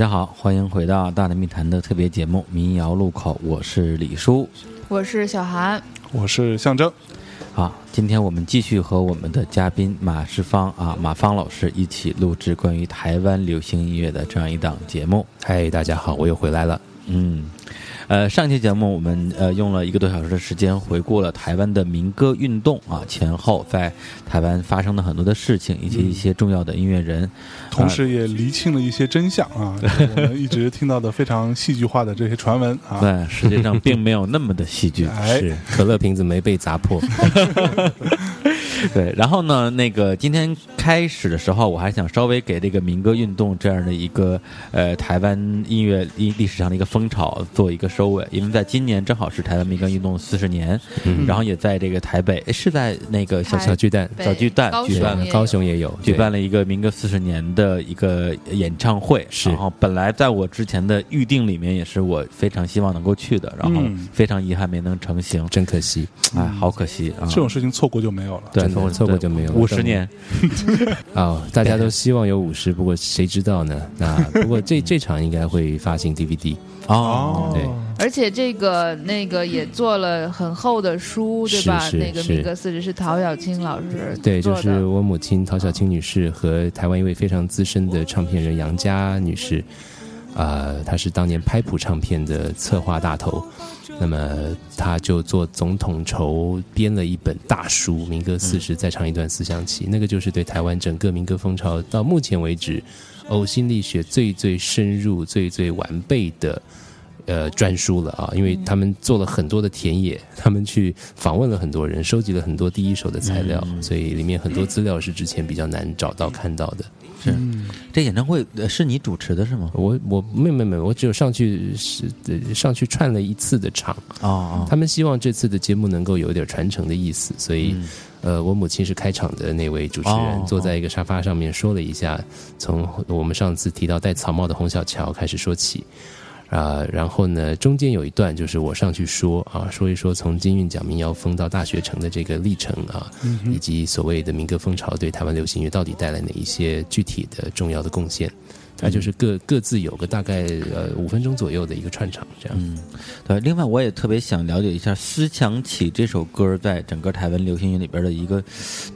大家好，欢迎回到《大内密谈》的特别节目《民谣路口》，我是李叔，我是小韩，我是象征。好，今天我们继续和我们的嘉宾马世芳啊，马芳老师一起录制关于台湾流行音乐的这样一档节目。嗨，大家好，我又回来了。嗯。呃，上期节目我们呃用了一个多小时的时间回顾了台湾的民歌运动啊前后在台湾发生的很多的事情以及一些重要的音乐人，同时也厘清了一些真相啊，我们一直听到的非常戏剧化的这些传闻啊，对，实际上并没有那么的戏剧，是。可乐瓶子没被砸破。对，然后呢，那个今天开始的时候，我还想稍微给这个民歌运动这样的一个呃台湾音乐历历史上的一个风潮做一个收尾，因为在今年正好是台湾民歌运动四十年，然后也在这个台北，是在那个小小巨蛋小巨蛋举办了，高雄也有举办了一个民歌四十年的一个演唱会，然后本来在我之前的预定里面也是我非常希望能够去的，然后非常遗憾没能成行，真可惜，哎，好可惜啊！这种事情错过就没有了，对。错过就没有五十年啊！大家都希望有五十，不过谁知道呢？那 不过这这场应该会发行 DVD 哦，对，而且这个那个也做了很厚的书，对吧？那个民歌四十是陶小青老师对，就是我母亲陶小青女士和台湾一位非常资深的唱片人杨佳女士啊，他是当年拍谱唱片的策划大头。那么他就做总统筹编了一本大书《民歌四十》，再唱一段思想起，那个就是对台湾整个民歌风潮到目前为止呕心沥血最最深入、最最完备的呃专书了啊！因为他们做了很多的田野，他们去访问了很多人，收集了很多第一手的材料，所以里面很多资料是之前比较难找到看到的。是，这演唱会是你主持的是吗？我我没没没，我只有上去是上去串了一次的场啊。他们希望这次的节目能够有一点传承的意思，所以呃，我母亲是开场的那位主持人，坐在一个沙发上面说了一下，从我们上次提到戴草帽的洪小乔开始说起。啊，然后呢，中间有一段就是我上去说啊，说一说从金韵奖民谣风到大学城的这个历程啊，以及所谓的民歌风潮对台湾流行乐到底带来哪一些具体的重要的贡献。那就是各各自有个大概呃五分钟左右的一个串场，这样。嗯，对。另外，我也特别想了解一下《思想起》这首歌在整个台湾流行乐里边的一个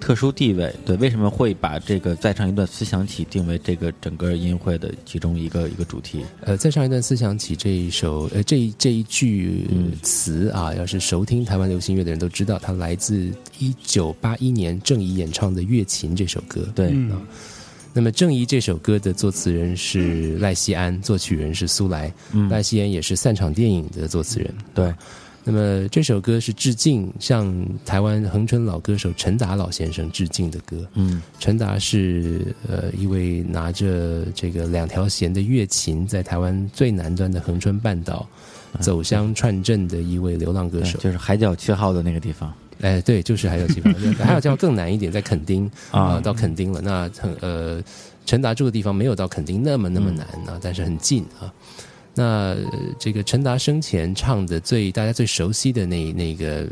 特殊地位。对，为什么会把这个再唱一段《思想起》定为这个整个音乐会的其中一个一个主题？呃，再唱一段《思想起》这一首，呃，这这一句词啊，要是熟听台湾流行乐的人都知道，它来自一九八一年郑怡演唱的《月琴》这首歌。对。那么，正义这首歌的作词人是赖西安，作曲人是苏来。赖西安也是散场电影的作词人。对。那么这首歌是致敬向台湾恒春老歌手陈达老先生致敬的歌。嗯。陈达是呃一位拿着这个两条弦的乐琴，在台湾最南端的恒春半岛走乡串镇的一位流浪歌手，就是海角七号的那个地方。哎，对，就是还有地方，还有地方更难一点，在垦丁啊，到垦丁了。那呃，陈达住的地方没有到垦丁那么那么难啊，但是很近啊。那这个陈达生前唱的最大家最熟悉的那那个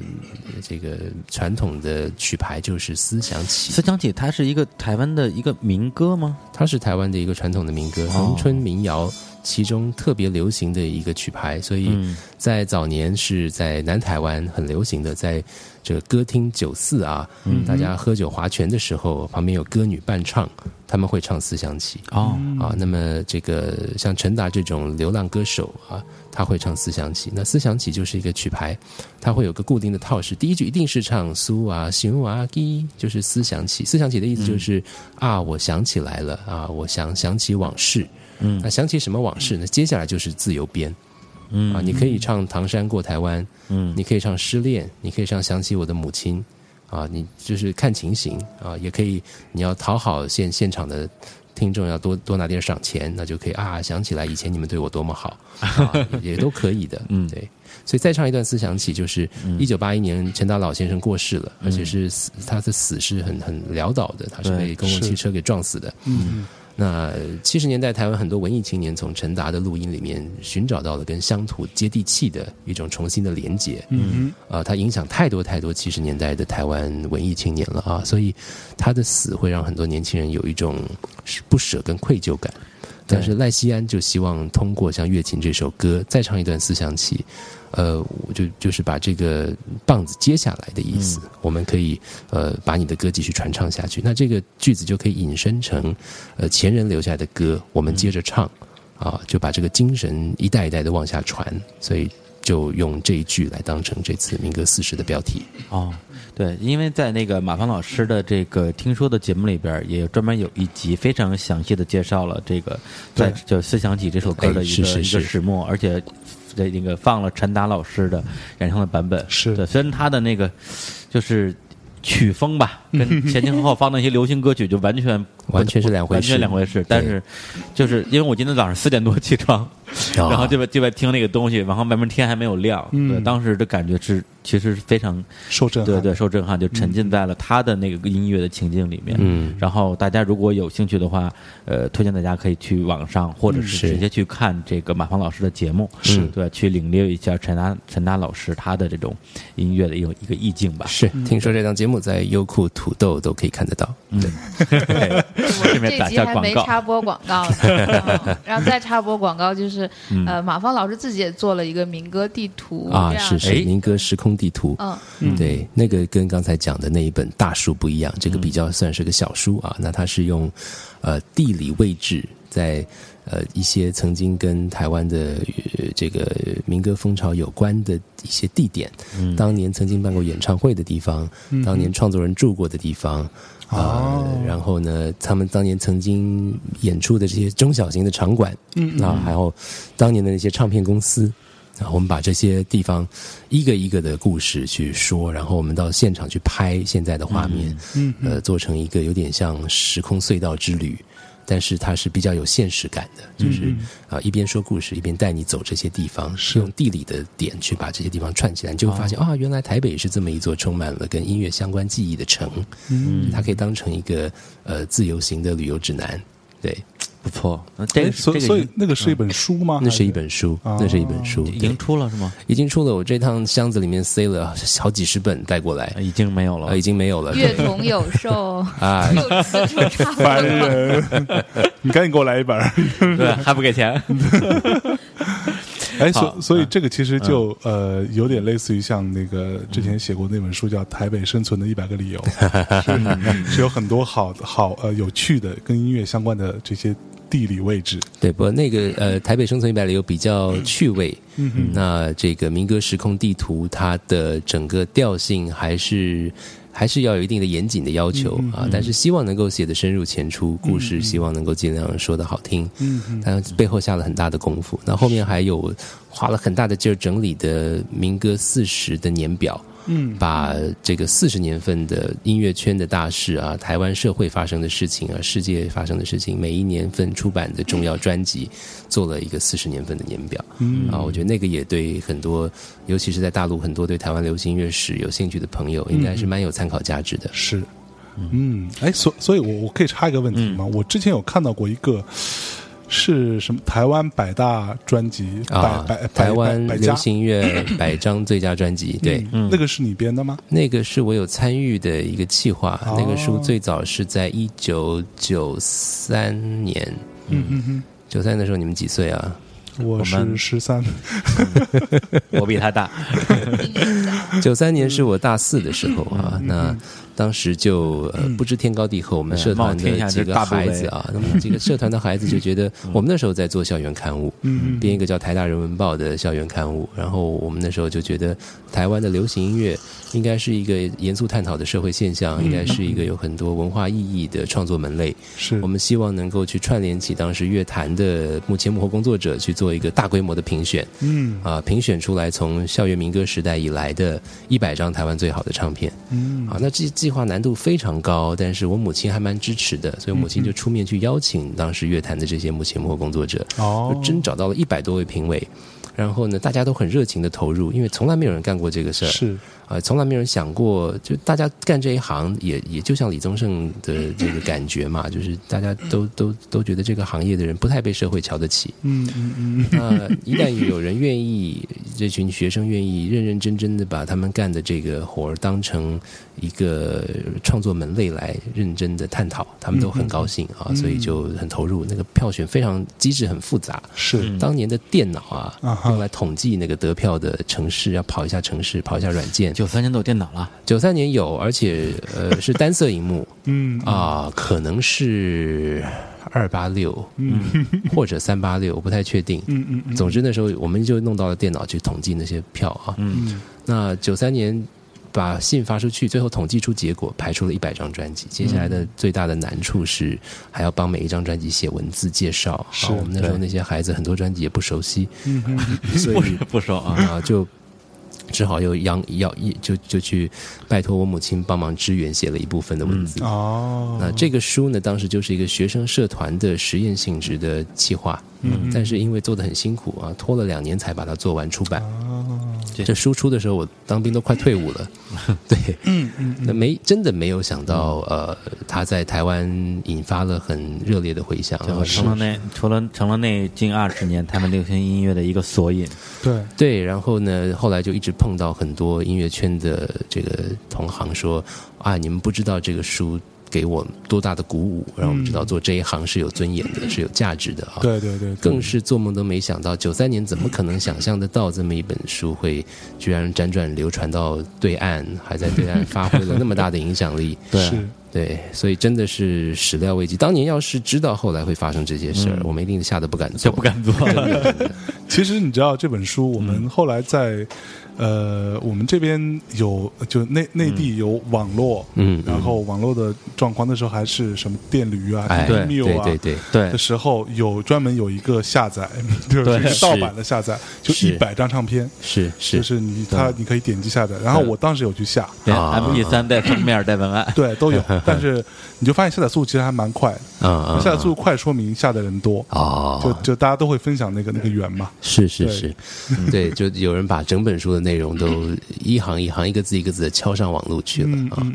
这个传统的曲牌就是《思想起》。思想起，它是一个台湾的一个民歌吗？它是台湾的一个传统的民歌，农村民谣。其中特别流行的一个曲牌，所以在早年是在南台湾很流行的，在这个歌厅酒肆啊，大家喝酒划拳的时候，旁边有歌女伴唱，他们会唱《思想起》哦啊。那么这个像陈达这种流浪歌手啊，他会唱《思想起》。那《思想起》就是一个曲牌，它会有个固定的套式，第一句一定是唱苏啊行啊滴，就是《思想起》。《思想起》的意思就是啊，我想起来了啊，我想想起往事。嗯，那想起什么往事呢？接下来就是自由编，嗯。啊，你可以唱《唐山过台湾》，嗯，你可以唱《失恋》，你可以唱《想起我的母亲》，啊，你就是看情形啊，也可以你要讨好现现场的听众，要多多拿点赏钱，那就可以啊，想起来以前你们对我多么好，也都可以的，嗯，对，所以再唱一段《思想起》，就是一九八一年陈达老先生过世了，而且是死，他的死是很很潦倒的，他是被公共汽车给撞死的，嗯。那七十年代台湾很多文艺青年从陈达的录音里面寻找到了跟乡土接地气的一种重新的连接，嗯啊，他影响太多太多七十年代的台湾文艺青年了啊，所以他的死会让很多年轻人有一种不舍跟愧疚感。但是赖西安就希望通过像《月琴》这首歌，再唱一段思想起，呃，我就就是把这个棒子接下来的意思，我们可以呃把你的歌继续传唱下去。那这个句子就可以引申成呃前人留下的歌，我们接着唱啊，就把这个精神一代一代的往下传。所以就用这一句来当成这次民歌四十的标题。哦，对，因为在那个马芳老师的这个听说的节目里边，也专门有一集非常详细的介绍了这个在就《思想起》这首歌的一个一个始末，而且在那个放了陈达老师的演唱的版本。是的，虽然他的那个就是曲风吧，跟前前后后放那些流行歌曲就完全完全是两回事，完全两回事。但是就是因为我今天早上四点多起床。然后就在就在听那个东西，然后外面天还没有亮，对，当时的感觉是其实是非常受震撼，对对，受震撼，就沉浸在了他的那个音乐的情境里面。嗯，然后大家如果有兴趣的话，呃，推荐大家可以去网上或者是直接去看这个马芳老师的节目，是。对，去领略一下陈达陈达老师他的这种音乐的一个一个意境吧。是，听说这档节目在优酷、土豆都可以看得到。对，这边打下广告，插播广告，然后再插播广告就是。呃，马芳老师自己也做了一个民歌地图啊，是是民歌时空地图。嗯，对，那个跟刚才讲的那一本大书不一样，这个比较算是个小书啊。那它是用呃地理位置，在呃一些曾经跟台湾的这个民歌风潮有关的一些地点，当年曾经办过演唱会的地方，当年创作人住过的地方。啊，然后呢，他们当年曾经演出的这些中小型的场馆，嗯，啊，还有当年的那些唱片公司，啊，我们把这些地方一个一个的故事去说，然后我们到现场去拍现在的画面，嗯，呃，做成一个有点像时空隧道之旅。但是它是比较有现实感的，就是啊，一边说故事，一边带你走这些地方，是用地理的点去把这些地方串起来，你就会发现啊，原来台北是这么一座充满了跟音乐相关记忆的城，嗯，它可以当成一个呃自由行的旅游指南，对。不错，这所所以那个是一本书吗？那是一本书，那是一本书，已经出了是吗？已经出了。我这趟箱子里面塞了好几十本带过来，已经没有了，已经没有了。乐童有售 啊，烦人！你赶紧给我来一本，对，还不给钱。哎，所所以这个其实就呃有点类似于像那个之前写过那本书叫《台北生存的一百个理由》，是有很多好好呃有趣的跟音乐相关的这些地理位置。对，不过那个呃《台北生存一百里有》比较趣味，嗯那这个民歌时空地图它的整个调性还是。还是要有一定的严谨的要求啊，但是希望能够写的深入浅出，故事希望能够尽量说的好听，嗯，但背后下了很大的功夫。那后面还有花了很大的劲儿整理的民歌四十的年表。嗯，把这个四十年份的音乐圈的大事啊，台湾社会发生的事情啊，世界发生的事情，每一年份出版的重要专辑，做了一个四十年份的年表。嗯啊，我觉得那个也对很多，尤其是在大陆很多对台湾流行音乐史有兴趣的朋友，应该是蛮有参考价值的。是，嗯，哎，所所以，我我可以插一个问题吗？我之前有看到过一个。是什么？台湾百大专辑啊，台湾流行乐 百张最佳专辑，对，那个是你编的吗？那个是我有参与的一个计划。那个书最早是在一九九三年，嗯嗯嗯，九三的时候你们几岁啊？我是十三，我比他大。九三年是我大四的时候啊，那。当时就呃不知天高地厚，我们社团的几个孩子啊，那么几个 社团的孩子就觉得，我们那时候在做校园刊物，编一个叫《台大人文报》的校园刊物，然后我们那时候就觉得，台湾的流行音乐应该是一个严肃探讨的社会现象，应该是一个有很多文化意义的创作门类。是我们希望能够去串联起当时乐坛的幕前幕后工作者，去做一个大规模的评选。嗯啊，评选出来从校园民歌时代以来的一百张台湾最好的唱片。嗯啊，那这。计划难度非常高，但是我母亲还蛮支持的，所以母亲就出面去邀请当时乐坛的这些幕前幕后工作者，哦，真找到了一百多位评委，然后呢，大家都很热情的投入，因为从来没有人干过这个事儿，是啊，从来没有人想过，就大家干这一行也也就像李宗盛的 这个感觉嘛，就是大家都都都觉得这个行业的人不太被社会瞧得起。嗯嗯嗯，那一旦有人愿意，这群学生愿意认认真真的把他们干的这个活儿当成一个创作门类来认真的探讨，他们都很高兴啊，所以就很投入。那个票选非常机制很复杂，是当年的电脑啊用来统计那个得票的城市，要跑一下城市，跑一下软件。九三年都有电脑了，九三年有，而且呃是单色荧幕 嗯啊，可能是二八六，嗯或者三八六，我不太确定。嗯嗯嗯，总之那时候我们就弄到了电脑去统计那些票啊。嗯那九三年把信发出去，最后统计出结果，排出了一百张专辑。接下来的最大的难处是还要帮每一张专辑写文字介绍。是啊，我们那时候那些孩子很多专辑也不熟悉，嗯嗯 所以不熟啊，啊就。只好又央要就就去拜托我母亲帮忙支援写了一部分的文字。哦，那这个书呢，当时就是一个学生社团的实验性质的计划，嗯但是因为做的很辛苦啊，拖了两年才把它做完出版。哦，这输出的时候，我当兵都快退伍了，对，嗯嗯那没真的没有想到，呃，他在台湾引发了很热烈的回响，成了那除了成了那近二十年台湾流行音乐的一个索引。对，对，然后呢，后来就一直碰到很多音乐圈的这个同行说，啊，你们不知道这个书给我多大的鼓舞，让我们知道做这一行是有尊严的，是有价值的啊。对对对，更是做梦都没想到，九三年怎么可能想象得到这么一本书会居然辗转流传到对岸，还在对岸发挥了那么大的影响力？对是对，所以真的是始料未及。当年要是知道后来会发生这些事儿，我们一定吓得不敢做，就不敢做。其实你知道这本书，我们后来在、呃，我们这边有就内内地有网络，嗯。然后网络的状况那时候还是什么电驴啊、哎，对对对对，对。的，时候，有专门有一个下载，就是盗版的下载，就是一百张唱片，是是。就是是你它你可以点击下载。然后我当时有去下，M P 三带封面带文案，对，都有，但是你就发现下载速度其实还蛮快的，嗯 嗯，下载速度快说明下载人多，啊，就就大家都会分享那个那个源嘛。是是是，对，就有人把整本书的内容都 一行一行、一个字一个字的敲上网络去了嗯啊。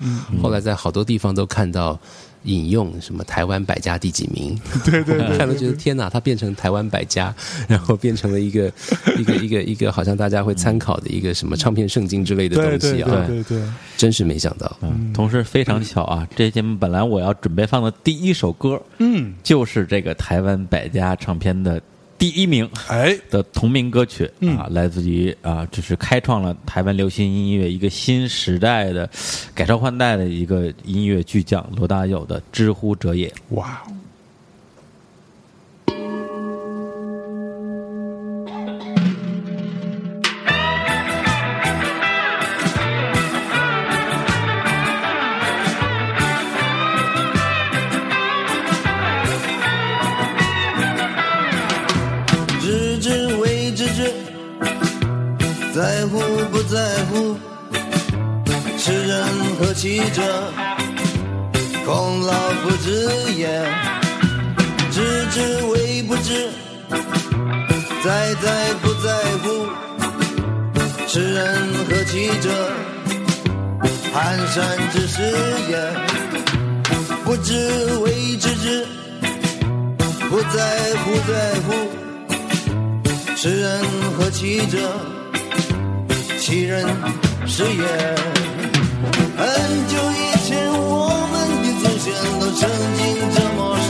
后来在好多地方都看到引用什么台湾百家第几名，对对对，看了觉得天哪，它变成台湾百家，然后变成了一个一个一个一个好像大家会参考的一个什么唱片圣经之类的东西啊，对对对，真是没想到。嗯，同时非常巧啊，这节目本来我要准备放的第一首歌，嗯，就是这个台湾百家唱片的第一名哎，的同名歌曲嗯。啊，来自于啊，就是开创了台湾流行音乐一个新时代的改朝换代的一个音乐巨匠罗大佑的《知乎者也》。哇其者，孔老夫子也。知之为不知，在在不在乎，世人何其者，寒山之始也。不知为知之，不在乎在乎。世人何其者？其人是也。很久以前，我们的祖先都曾经这么说。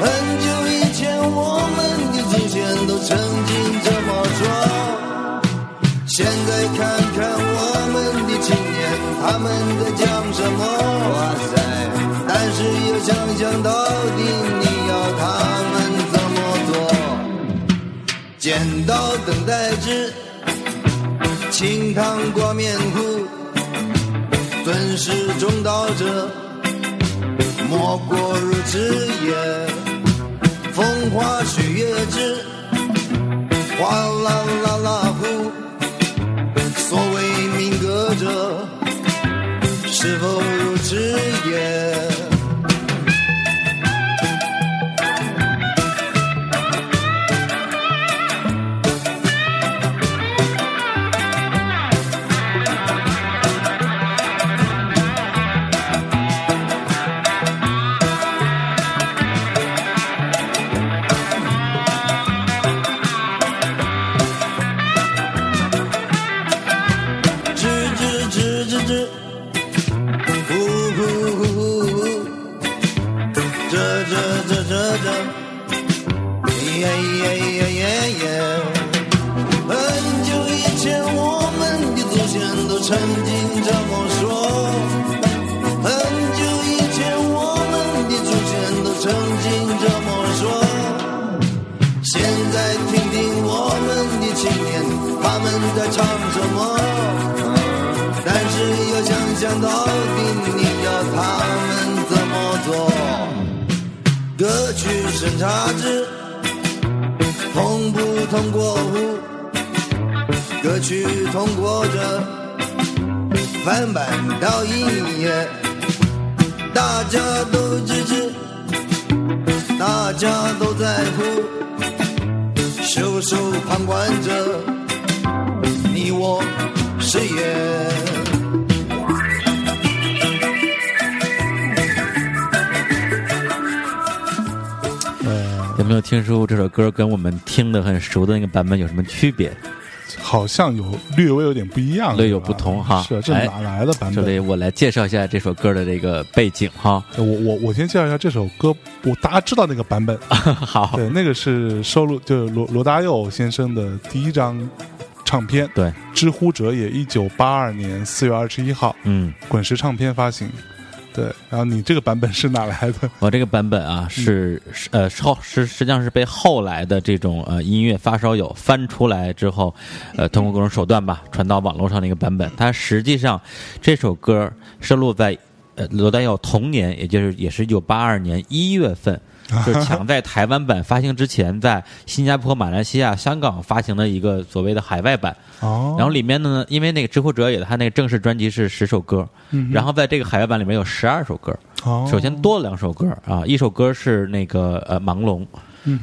很久以前，我们的祖先都曾经这么说。现在看看我们的青年，他们在讲什么？哇塞！但是又想想到底，你要他们怎么做？剪刀等待之，清汤挂面糊，尊师重道者，莫过如此也。风花雪月之，哗啦啦啦呼。所谓民歌者，是否唱什么？但是要想想到底你要他们怎么做？歌曲审查制通不通过户？歌曲通过着，翻版到音乐，大家都支持，大家都在乎，袖手旁观着，我谁也。有没有听出这首歌跟我们听的很熟的那个版本有什么区别？好像有略微有点不一样，略有不同哈是啊，这哎哪来的版本这里？我来介绍一下这首歌的这个背景哈。我我我先介绍一下这首歌，我大家知道那个版本，好，对，那个是收录就是罗罗大佑先生的第一张唱片，对，《知乎者也》，一九八二年四月二十一号，嗯，滚石唱片发行。对，然后你这个版本是哪来的？我这个版本啊是是呃后是实际上是被后来的这种呃音乐发烧友翻出来之后，呃通过各种手段吧传到网络上的一个版本。它实际上这首歌收录在呃罗大佑童年，也就是也是一九八二年一月份。就是抢 在台湾版发行之前，在新加坡、马来西亚、香港发行的一个所谓的海外版，哦，然后里面呢，因为那个知乎者也，他那个正式专辑是十首歌，然后在这个海外版里面有十二首歌。哦首先多了两首歌啊，一首歌是那个呃盲龙，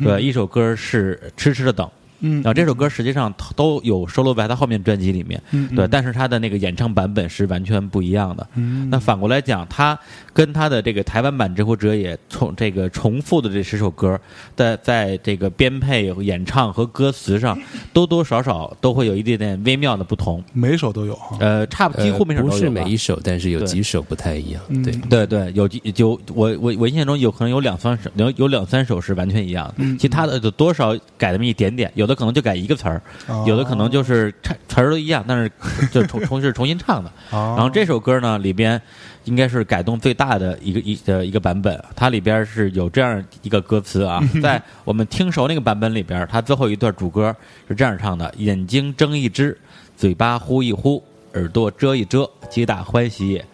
对，一首歌是痴痴的等。嗯然后这首歌实际上都有收录在他后面专辑里面，嗯对，但是他的那个演唱版本是完全不一样的。嗯那反过来讲，他跟他的这个台湾版《知乎者也》重这个重复的这十首歌，在在这个编配、演唱和歌词上，多多少少都会有一点点微妙的不同。每首都有哈。呃，差不几乎每首呃不是都有每一首，但是有几首不太一样。嗯对，对对，有几就我我我印象中有可能有两三首，有有两三首是完全一样的，其他的就多少改那么一点点，有的可能就改一个词儿，哦有的可能就是唱词儿都一样，但是就重重是重新唱的。哦然后这首歌呢里边应该是改动最大的一个一的一个版本，它里边是有这样一个歌词啊，在我们听熟那个版本里边，它最后一段主歌是这样唱的：眼睛睁一只，嘴巴呼一呼，耳朵遮一遮，皆大欢喜也。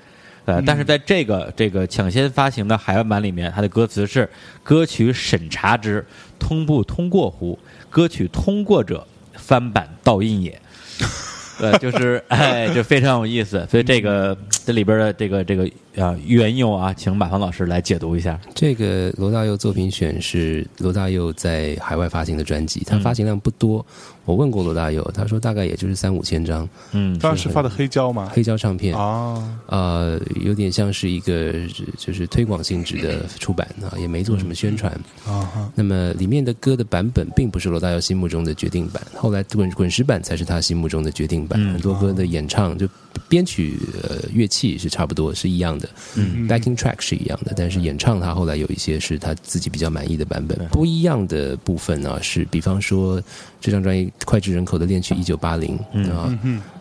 呃，但是在这个这个抢先发行的海外版里面，它的歌词是“歌曲审查之，通不通过乎？歌曲通过者，翻版盗印也。”对，就是哎，就非常有意思。所以这个这里边的这个这个啊缘由啊，请马芳老师来解读一下。这个罗大佑作品选是罗大佑在海外发行的专辑，他发行量不多。我问过罗大佑，他说大概也就是三五千张嗯，当时发的黑胶吗？黑胶唱片，啊，呃，有点像是一个就是推广性质的出版啊，也没做什么宣传。啊哈，那么里面的歌的版本并不是罗大佑心目中的决定版，后来滚滚石版才是他心目中的决定版。嗯很多歌的演唱就编曲呃乐器是差不多是一样的，嗯，backing track 是一样的，但是演唱他后来有一些是他自己比较满意的版本。不一样的部分呢、是，比方说这张专辑脍炙人口的恋曲一九八零啊，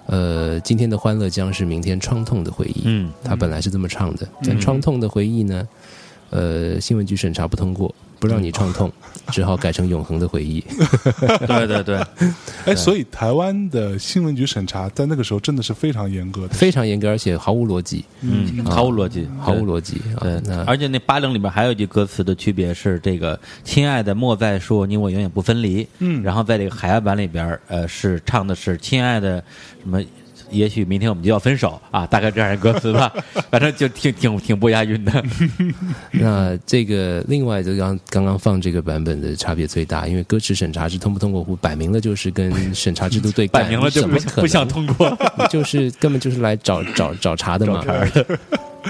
呃，今天的欢乐将是明天创痛的回忆。嗯。他本来是这么唱的，但创痛的回忆呢，呃，新闻局审查不通过，不让你创痛，只好改成永恒的回忆。对 对对，哎，所以台湾的新闻局审查在那个时候真的是非常严格的。非常严格，而且毫无逻辑，嗯，毫无逻辑，毫无逻辑啊对！，那而且那八零里边还有一句歌词的区别是这个“亲爱的莫再说你我永远不分离”，嗯然后在这个海外版里边，呃，是唱的是“亲爱的什么”。也许明天我们就要分手啊，大概这样的歌词吧，反正就挺挺挺不押韵的。那这个另外就刚刚刚放这个版本的差别最大，因为歌词审查是通不通过户，摆明了就是跟审查制度对干，摆明了就不怎么可能不想通过。就是根本就是来找找找茬的嘛。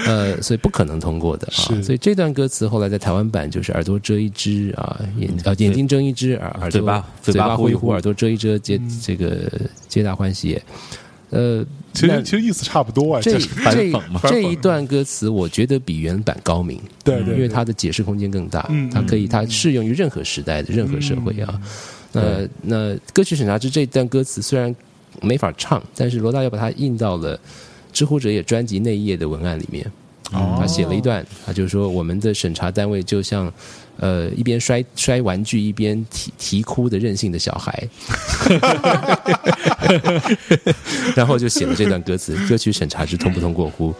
呃，所以不可能通过的啊。所以这段歌词后来在台湾版就是耳朵遮一只啊，眼啊眼睛睁一只，耳耳朵嘴巴嘴嘴巴呼一呼，耳朵遮一遮，皆这个皆大欢喜也。呃，其实其实意思差不多啊，这这这一段歌词，我觉得比原版高明。对对，因为它的解释空间更大，嗯它可以它适用于任何时代的任何社会啊。那那歌曲审查之这段歌词虽然没法唱，但是罗大佑把它印到了《知乎者也》专辑内页的文案里面。哦他写了一段，他就说我们的审查单位就像。呃，一边摔摔玩具，一边啼啼哭的任性的小孩，然后就写了这段歌词：歌曲审查是通不通过乎？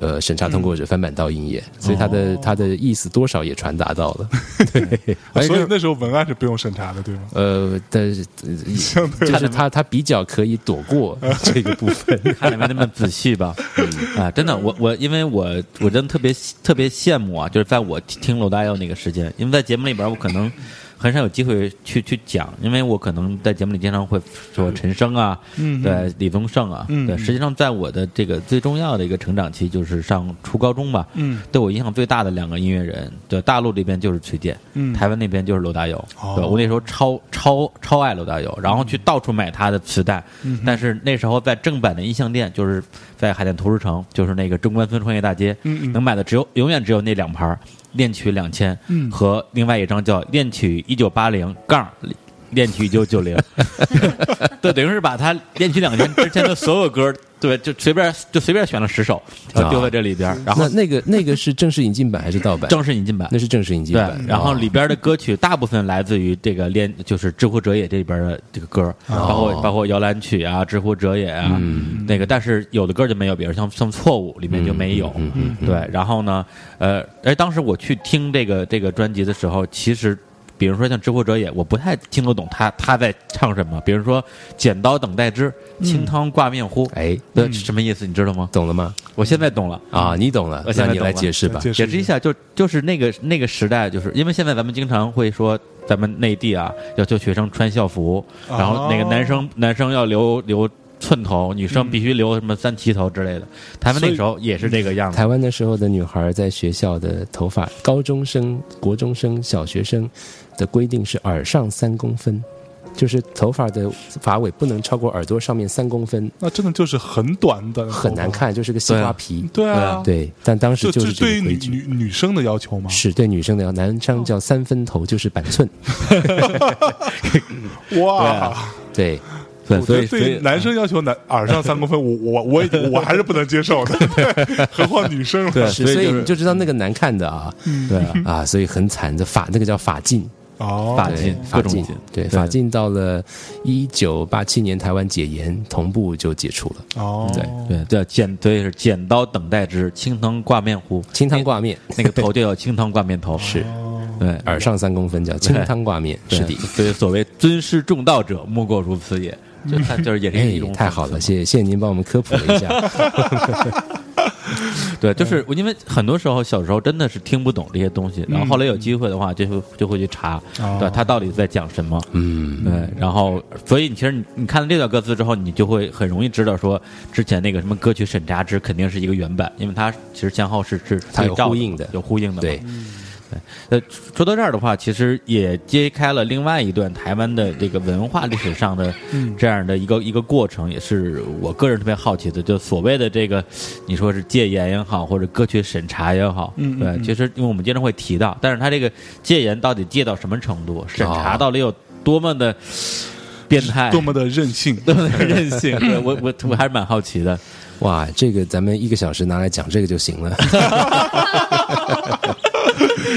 呃，审查通过者翻版到音也，所以他的他的意思多少也传达到了。对所以那时候文案是不用审查的，对吗？呃，但是就是他他比较可以躲过 这个部分。看的没那么仔细吧？啊，真的，我我因为我我真的特别特别羡慕啊，就是在我听罗大佑那个时间，因为在节目里边我可能很少有机会去去讲，因为我可能在节目里经常会说陈升啊，嗯对李宗盛啊，嗯对，实际上在我的这个最重要的一个成长期就是上初高中吧，嗯。对我影响最大的两个音乐人，对大陆这边就是崔健，嗯。台湾那边就是罗大佑，哦。对我那时候超超超爱罗大佑，然后去到处买他的磁带，嗯但是那时候在正版的音像店，就是在海淀图书城，就是那个中关村创业大街，能买的只有永远只有那两盘儿恋曲两千，嗯和另外一张叫恋曲一九八零杠。恋曲一九九零，对，等于是把他恋曲两千之前的所有歌，对，就随便就随便选了十首，然后丢在这里边儿，然后那那个那个是正式引进版还是盗版？正式引进版那，是正式引进版。，然后哦里边的歌曲大部分来自于这个恋，就是《知乎者也》这里边的这个歌，包括包括摇篮曲啊，《知乎者也》啊，那个，但是有的歌就没有，比如像像《错误》里面就没有，对。然后呢，呃，哎当时我去听这个这个专辑的时候，其实。比如说像《知乎者也》，我不太听得懂他他在唱什么。比如说“剪刀等待之，清汤挂面乎”，哎，对，什么意思？你知道吗？懂了吗？我现在懂了。啊，你懂了我，现那你来解释吧。解释一下，就就是那个那个时代，就是因为现在咱们经常会说，咱们内地啊要求学生穿校服，然后那个男生男生要留留寸头，女生必须留什么三齐头之类的。台湾那时候也是这个样子。台湾那时候的女孩在学校的头发，高中生、国中生、小学生的规定是耳上三公分，就是头发的发尾不能超过耳朵上面三公分，那真的就是很短的，很难。看，就是个西瓜皮。对啊，对，但当时就是这对于女。女女生的要求吗？是对女生的要，男生叫三分头，就是板寸。哇，对，所以对男生要求男耳上三公分，我我我我还是不能接受的，对 何况女生了。对是，所以你就知道那个难看的啊，对啊，啊，所以很惨的发，那个叫发禁。哦，对发禁法禁各种禁，对，对法禁到了一九八七年台湾解严，同步就解除了。哦，对对叫剪对是剪刀等待之，清汤挂面糊？清汤挂面，那个头就叫清汤挂面头，是对。耳上三公分叫清汤挂面，是的。所以所谓尊师重道者，莫过如此也。就他就是也是一种哎，太好了，谢谢谢谢您帮我们科普了一下。对，就是我因为很多时候小时候真的是听不懂这些东西，然后后来有机会的话，就会就会去查，对他到底在讲什么。嗯，对，然后所以你其实你你看了这段歌词之后，你就会很容易知道说之前那个什么歌曲审查之肯定是一个原版，因为它其实前后是是它有呼应的有呼应的嘛。对，呃，说到这儿的话，其实也揭开了另外一段台湾的这个文化历史上的这样的一个、一个过程，也是我个人特别好奇的。就所谓的这个，你说是戒严也好，或者歌曲审查也好，嗯嗯对，其实因为我们经常会提到，但是他这个戒严到底戒到什么程度，审查到底有多么的变态，多么的任性，多么的任性，对我我我还是蛮好奇的。哇，这个咱们一个小时拿来讲这个就行了。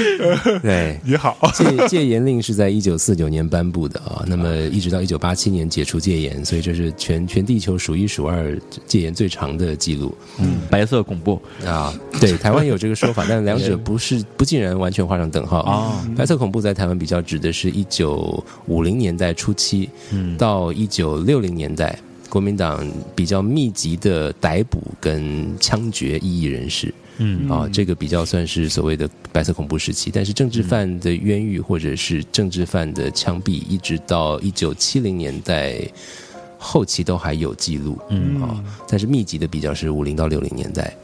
对，你好，戒戒严令是在一九四九年颁布的啊，那么一直到一九八七年解除戒严，所以这是全全地球数一数二戒严最长的记录。嗯，白色恐怖。啊。对，台湾有这个说法，但两者不是不尽然完全画上等号。哦白色恐怖在台湾比较指的是一九五零年代初期，嗯。到一九六零年代，国民党比较密集的逮捕跟枪决异议人士。嗯啊，这个比较算是所谓的白色恐怖时期，但是政治犯的冤狱或者是政治犯的枪毙，一直到一九七零年代后期都还有记录，嗯啊，但是密集的比较是五零到六零年代。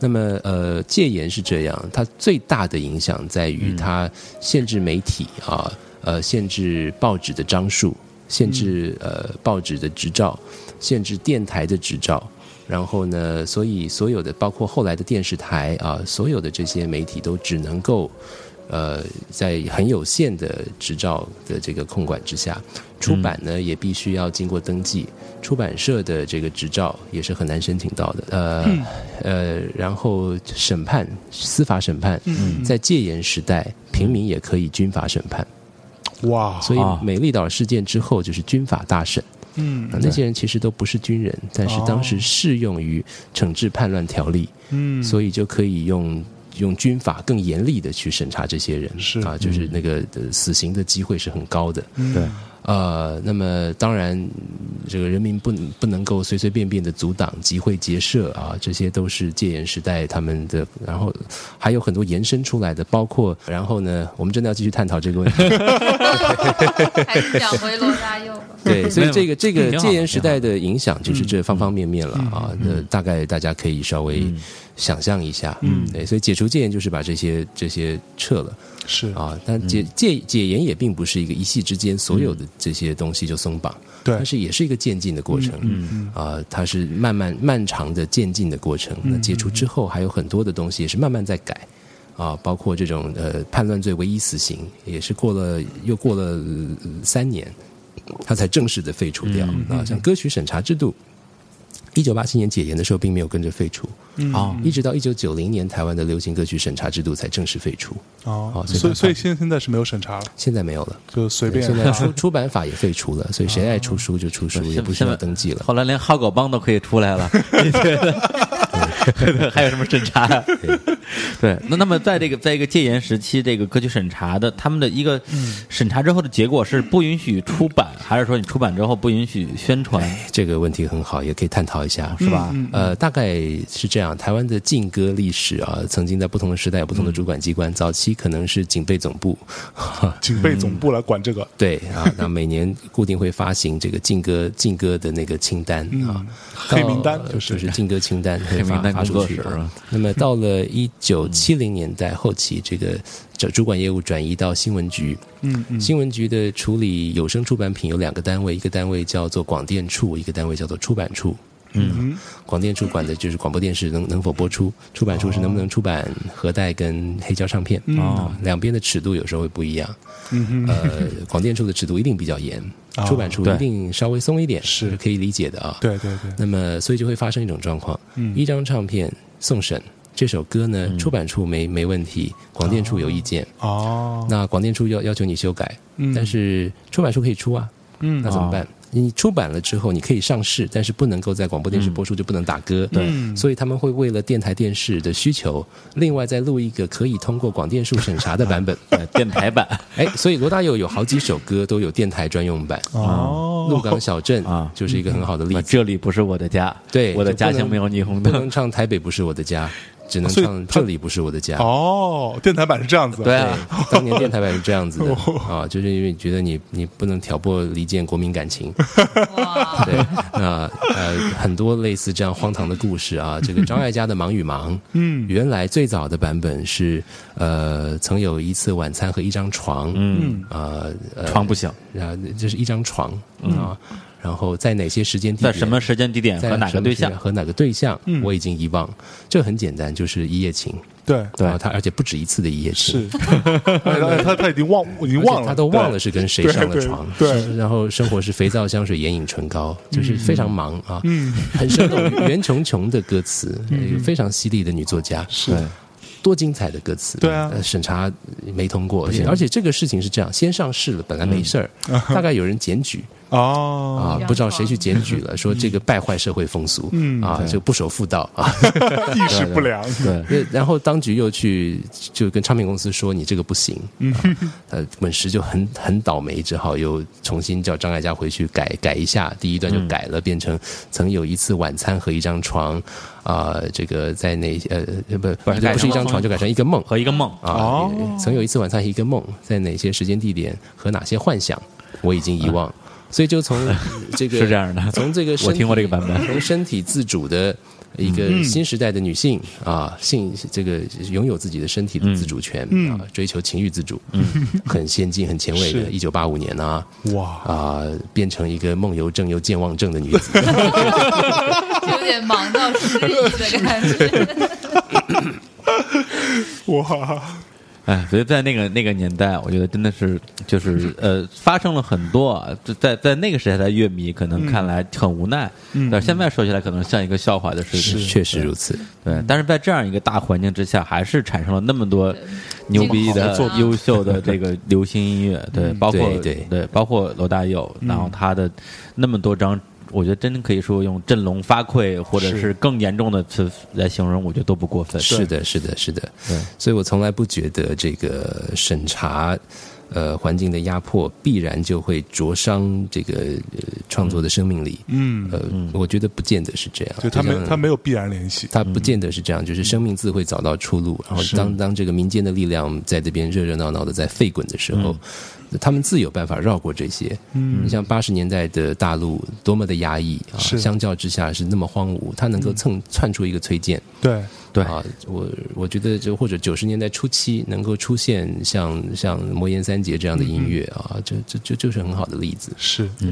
那么，呃，戒严是这样，它最大的影响在于它限制媒体啊，呃，限制报纸的张数，限制呃报纸的执照，限制电台的执照。然后呢，所以所有的包括后来的电视台啊，所有的这些媒体都只能够。呃，在很有限的执照的这个控管之下，出版呢也必须要经过登记，出版社的这个执照也是很难申请到的。呃呃，然后审判司法审判，在戒严时代，平民也可以军法审判。哇！所以美丽岛事件之后就是军法大审。嗯，那些人其实都不是军人，但是当时适用于惩治叛乱条例，嗯，所以就可以用。用军法更严厉的去审查这些人，是。啊，就是那个死刑的机会是很高的。对，呃，那么当然，这个人民不不能够随随便便的阻挡集会结社啊，这些都是戒严时代他们的。然后还有很多延伸出来的，包括然后呢，我们真的要继续探讨这个问题。还是讲回罗大佑吧。对，所以这个这个戒严时代的影响就是这方方面面了啊。那大概大家可以稍微想象一下，嗯，对，所以解除戒严就是把这些这些撤了。是。啊，但解解解严也并不是一个一夕之间所有的这些东西就松绑，对但是也是一个渐进的过程，嗯啊，它是慢慢漫长的渐进的过程。那解除之后，还有很多的东西也是慢慢在改，啊，包括这种呃叛乱罪唯一死刑，也是过了又过了呃三年，它才正式的废除掉啊。像歌曲审查制度，一九八七年解严的时候并没有跟着废除，哦，一直到一九九零年台湾的流行歌曲审查制度才正式废除。哦好，所以所以现现在是没有审查了，现在没有了。就随便现在出出版法也废除了，所以谁爱出书就出书，也不需要登记了。后来连哈狗帮都可以出来了，你觉得 还有什么审查？对，那那么在这个在一个戒严时期，这个歌曲审查的他们的一个审查之后的结果是不允许出版，还是说你出版之后不允许宣传？这个问题很好，也可以探讨一下，是吧？呃，大概是这样。台湾的禁歌历史啊，曾经在不同的时代有不同的主管机关。早期可能是警备总部，警备总部来管这个，对啊，那每年固定会发行这个禁歌禁歌的那个清单啊，黑名单就是就是禁歌清单黑名单发出去。那么到了一九七零年代后期，这个主主管业务转移到新闻局，嗯嗯新闻局的处理有声出版品有两个单位，一个单位叫做广电处，一个单位叫做出版处。嗯。广电处管的就是广播电视能能否播出，出版处是能不能出版盒带跟黑胶唱片。哦啊两边的尺度有时候会不一样。嗯哼，呃，广电处的尺度一定比较严，哦出版处一定稍微松一点，是可以理解的啊。对对对，那么，所以就会发生一种状况：嗯。一张唱片送审，这首歌呢，出版处没没问题，广电处有意见，哦，那广电处要要求你修改，嗯。但是出版处可以出啊，嗯。那怎么办？你出版了之后，你可以上市，但是不能够在广播电视播出，就不能打歌。对所以他们会为了电台电视的需求，另外再录一个可以通过广电数审查的版本。呃电台版 哎，所以罗大佑有好几首歌都有电台专用版。哦，鹿港小镇啊就是一个很好的例子。这里不是我的家，对我的家乡没有霓虹不灯能。唱台北不是我的家，只能唱这里不是我的家。哦，电台版是这样子，对啊，当年电台版是这样子的哦。啊，就是因为觉得你你不能挑拨离间国民感情，对，那呃很多类似这样荒唐的故事啊。这个张艾嘉的《忙与忙》，嗯。原来最早的版本是呃曾有一次晚餐和一张床，嗯，啊呃床不小，然后这是一张床啊，然后在哪些时间地点，在什么时间地点在和哪个对象？和哪个对象，嗯。我已经遗忘。这很简单，就是一夜情。对。对然后他而且不止一次的一夜情，是，哎 他他已经忘已经忘了，他都忘了是跟谁上了床，对然后生活是肥皂、香水、眼影、唇膏，就是非常忙啊，嗯，很生动，袁琼琼的歌词，一个非常犀利的女作家，是，多精彩的歌词，对啊。呃审查没通过，而且而且这个事情是这样，先上市了，本来没事儿，嗯。大概有人检举。哦，啊，不知道谁去检举了，说这个败坏社会风俗，嗯啊，就不守妇道啊，意识不良，对，然后当局又去就跟唱片公司说你这个不行，嗯。啊，呃，滚石就很很倒霉，只好又重新叫张艾嘉回去改改一下，第一段就改了，变成曾有一次晚餐和一张床，啊，这个在那呃呃不不不是一张床，就改成一个梦和一个梦。啊哦，曾有一次晚餐和一个梦，在哪些时间地点和哪些幻想，我已经遗忘。所以就从 这个是这样的。从这个我听过这个版本。从身体自主的一个新时代的女性啊，性这个拥有自己的身体的自主权啊，追求情欲自主，嗯，很先进、很前卫的。一九八五年啊，哇。啊，变成一个梦游症又健忘症的女子，有点忙到失忆的感觉。哇！哎，所以在那个那个年代，我觉得真的是就是 呃，发生了很多，在在那个时代的乐迷可能看来很无奈，但现在说起来可能像一个笑话的事情，确实如此。对，但是在这样一个大环境之下，还是产生了那么多牛逼的、优秀的这个流行音乐，对，包括对对，包括罗大佑，然后他的那么多张。我觉得真可以说用振聋发聩，或者是更严重的词来形容，我觉得都不过分。是的，是的，是的。所以我从来不觉得这个审查，呃，环境的压迫必然就会灼伤这个创作的生命力。嗯，呃，我觉得不见得是这样。就他没他没有必然联系，他不见得是这样。就是生命自会找到出路。然后当当这个民间的力量在这边热热闹闹的在沸滚的时候。他们自有办法绕过这些。嗯，你像八十年代的大陆多么的压抑啊，相较之下是那么荒芜，他能够蹭窜出一个崔健。对对啊，我我觉得就或者九十年代初期能够出现像像魔岩三杰这样的音乐啊，这这这就是很好的例子。是，对。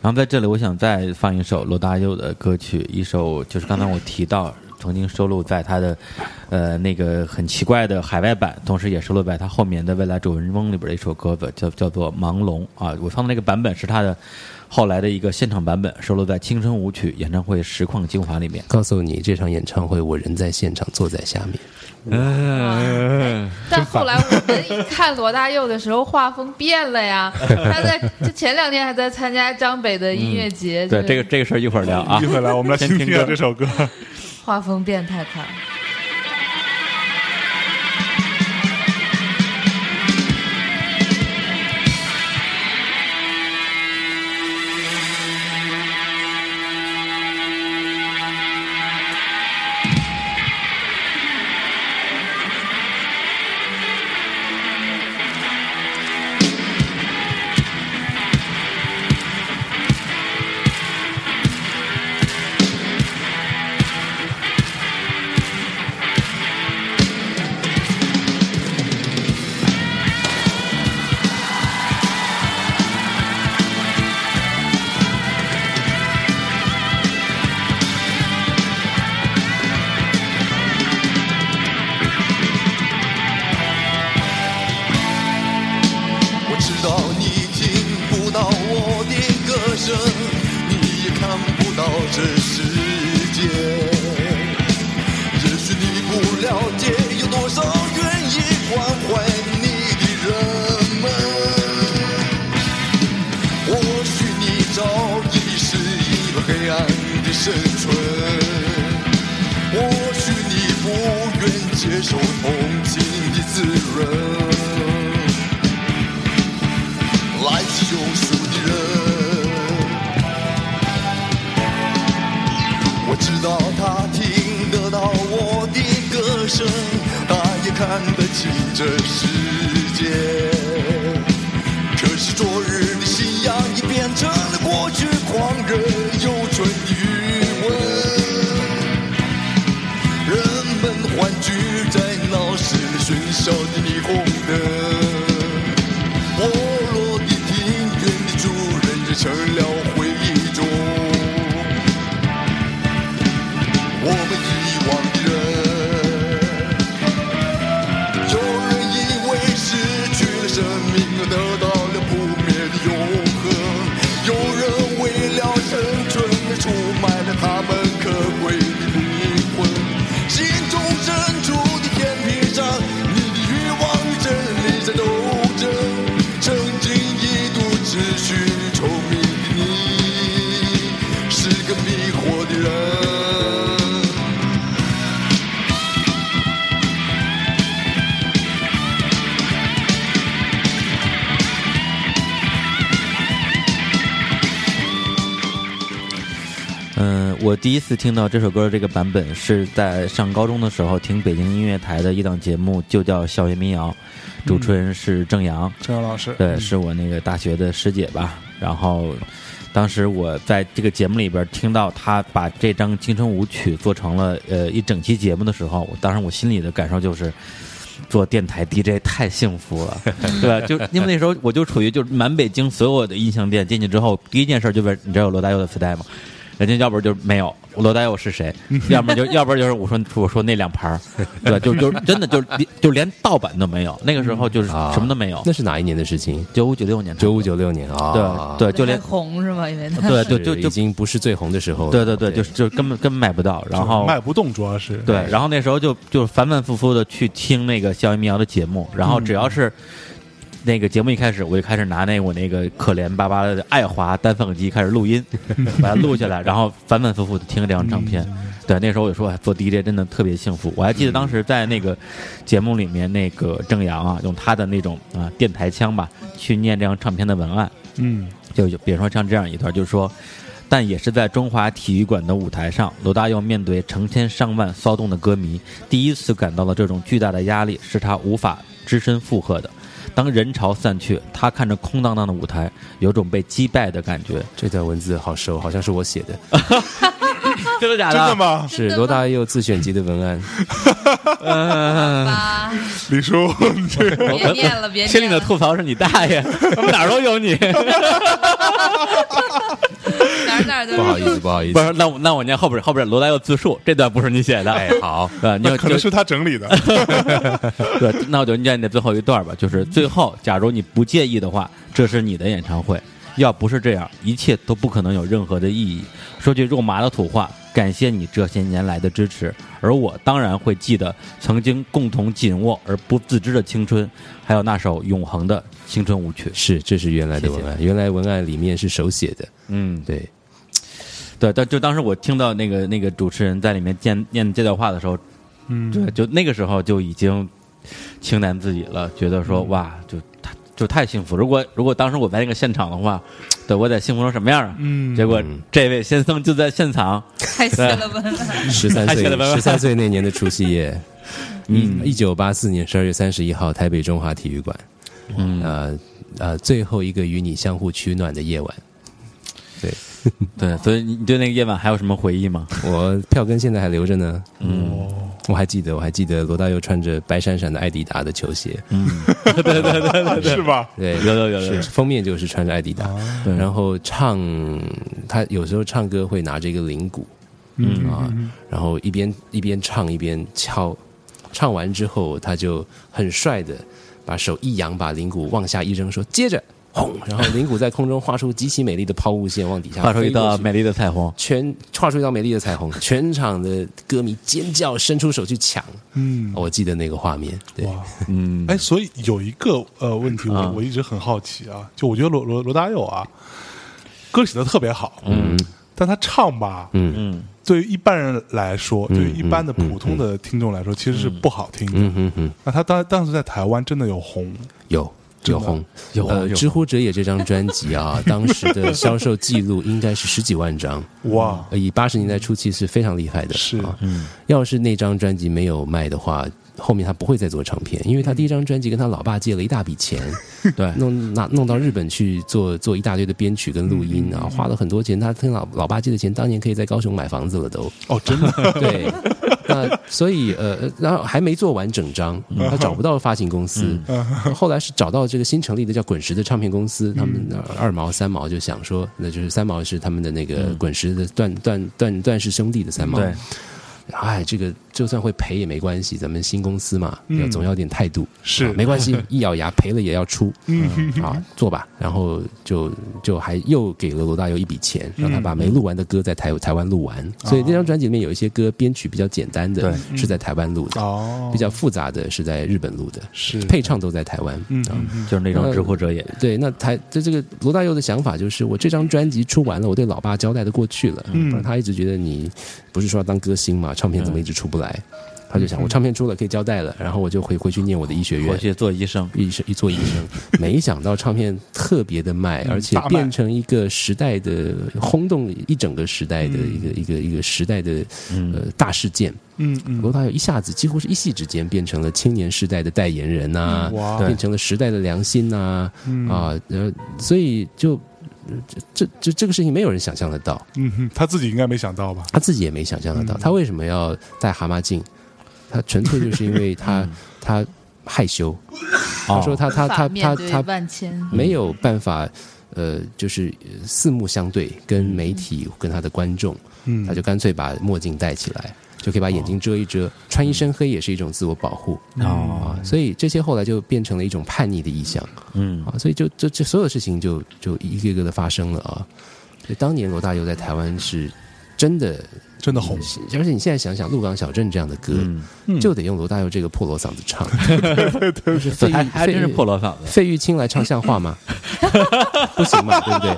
然后在这里，我想再放一首罗大佑的歌曲，一首就是刚才我提到。曾经收录在他的，呃，那个很奇怪的海外版，同时也收录在他后面的《未来主人翁》里边的一首歌子，叫叫做《盲龙》啊。我放的那个版本是他的后来的一个现场版本，收录在《青春舞曲》演唱会实况精华里面。告诉你，这场演唱会我人在现场，坐在下面。嗯，但后来我们一看罗大佑的时候，画风变了呀。他在前两天还在参加张北的音乐节。对，这个这个事儿一会儿聊啊。一会儿来，我们来听听这首歌。画风变态快。次听到这首歌的这个版本是在上高中的时候听北京音乐台的一档节目，就叫《校园民谣》，主持人是郑阳，郑阳老师，对，是我那个大学的师姐吧。然后。当时我在这个节目里边听到他把这张《青春舞曲》做成了呃一整期节目的时候，我当时我心里的感受就是。做电台 DJ 太幸福了，对吧？就因为那时候我就处于就是满北京所有的音像店进去之后，第一件事就问你知道有罗大佑的磁带吗？人家要不就没有罗大佑是谁，要不然就要不然就是我说我说那两盘儿，对吧？就就真的就就连盗版都没有，那个时候就是什么都没有。那是哪一年的事情？九五九六年，九五九六年啊，对对，就连红是吗？因为对对就就已经不是最红的时候，对对对，就是就根本根本买不到，然后卖不动，主要是对，然后那时候就就反反复复的去听那个校园民谣的节目，然后只要是。那个节目一开始，我就开始拿那我那个可怜巴巴的爱华单放机开始录音，把它录下来，然后反反复复的听这张唱片。对，那时候我就说做 DJ 真的特别幸福。我还记得当时在那个节目里面，那个郑阳啊，用他的那种啊电台腔吧，去念这张唱片的文案。嗯，就比如说像这样一段，就是说，但也是在中华体育馆的舞台上，罗大佑面对成千上万骚动的歌迷，第一次感到了这种巨大的压力，是他无法只身负荷的。当人潮散去，他看着空荡荡的舞台，有种被击败的感觉。这段文字好熟，好像是我写的，真的假的？真的吗？是罗大佑自选集的文案。李叔，别念了，别念了。心里的吐槽是你大爷，哪儿都有你。哪哪都不好意思，不好意思。不是，那我那我念后边后边罗大佑自述，这段不是你写的。哎，好，对，那可能是他整理的。对，那我就念那最后一段吧。就是最后，假如你不介意的话，这是你的演唱会。要不是这样，一切都不可能有任何的意义。说句肉麻的土话，感谢你这些年来的支持，而我当然会记得曾经共同紧握而不自知的青春，还有那首永恒的青春舞曲。是，这是原来的文案，原来文案里面是手写的。嗯，对。对，但就当时我听到那个那个主持人在里面念念这段话的时候，嗯，对，就那个时候就已经情难自己了，觉得说哇，就太就太幸福。如果如果当时我在那个现场的话，对我得幸福成什么样啊？嗯，结果这位先生就在现场，太谢了吧！十三岁，十三岁那年的除夕夜，嗯，一九八四年十二月三十一号，台北中华体育馆，嗯呃呃，最后一个与你相互取暖的夜晚，对。对，所以你对那个夜晚还有什么回忆吗？我票根现在还留着呢。嗯，我还记得，我还记得罗大佑穿着白闪闪的艾迪达的球鞋。嗯，对对对对对，是吧？对，有有有有，封面就是穿着艾迪达，然后唱他有时候唱歌会拿着一个铃鼓，嗯啊，然后一边一边唱一边敲，唱完之后他就很帅的把手一扬，把铃鼓往下一扔，说接着。轰！然后铃鼓在空中画出极其美丽的抛物线，往底下画出一道美丽的彩虹，全画出一道美丽的彩虹。全场的歌迷尖叫，伸出手去抢。嗯，我记得那个画面。对，嗯，哎，所以有一个呃问题，我我一直很好奇啊，就我觉得罗罗罗大佑啊，歌写的特别好，嗯，但他唱吧，嗯嗯，对于一般人来说，对于一般的普通的听众来说，其实是不好听的。嗯嗯嗯，那他当当时在台湾真的有红，有。有红，有呃，《知乎者也》这张专辑啊，当时的销售记录应该是十几万张，哇！以八十年代初期是非常厉害的，是啊。嗯，要是那张专辑没有卖的话，后面他不会再做唱片，因为他第一张专辑跟他老爸借了一大笔钱，对，弄拿弄到日本去做做一大堆的编曲跟录音啊，花了很多钱。他跟老老爸借的钱，当年可以在高雄买房子了都。哦，真的，对。那所以呃，然后还没做完整张，他找不到发行公司，后来是找到这个新成立的叫滚石的唱片公司，他们二毛三毛就想说，那就是三毛是他们的那个滚石的段段段段氏兄弟的三毛，对，哎，这个就算会赔也没关系，咱们新公司嘛，要总要点态度，是。啊没关系，一咬牙赔了也要出，嗯。啊，做吧，然后就就还又给了罗大佑一笔钱，让他把没录完的歌在台台湾录完，所以这张专辑里面有一些歌编曲比较简单的，是在台湾录的，哦，比较复杂的是在日本录的，是。配唱都在台湾，嗯就是那种知乎者也，对，那台这这个罗大佑的想法就是，我这张专辑出完了，我对老爸交代的过去了。嗯。不然他一直觉得你不是说要当歌星嘛，唱片怎么一直出不来？他就想，我唱片出了可以交代了，然后我就回回去念我的医学院。回，去做医生，医生一做医生。没想到唱片特别的卖，而且变成一个时代的轰动一整个时代的一个一个一个时代的呃大事件。嗯嗯。罗大佑一下子几乎是一夕之间变成了青年时代的代言人呐、哇。变成了时代的良心呐、啊，呃，所以就这这这这个事情没有人想象得到，嗯哼，他自己应该没想到吧？他自己也没想象得到，他为什么要戴蛤蟆镜？他纯粹就是因为他他害羞，他说他他他他他，没有办法，呃，就是呃四目相对，跟媒体跟他的观众，嗯。他就干脆把墨镜戴起来，就可以把眼睛遮一遮，穿一身黑也是一种自我保护。哦。啊，所以这些后来就变成了一种叛逆的意象。嗯。啊，所以就这这所有事情就就一个一个的发生了啊，所以当年罗大佑在台湾是真的。真的红，而且你现在想想，《鹿港小镇》这样的歌，嗯，就得用罗大佑这个破锣嗓子唱，就是费玉还还真是破锣嗓子。费玉清来唱像话吗？不行嘛，对不对？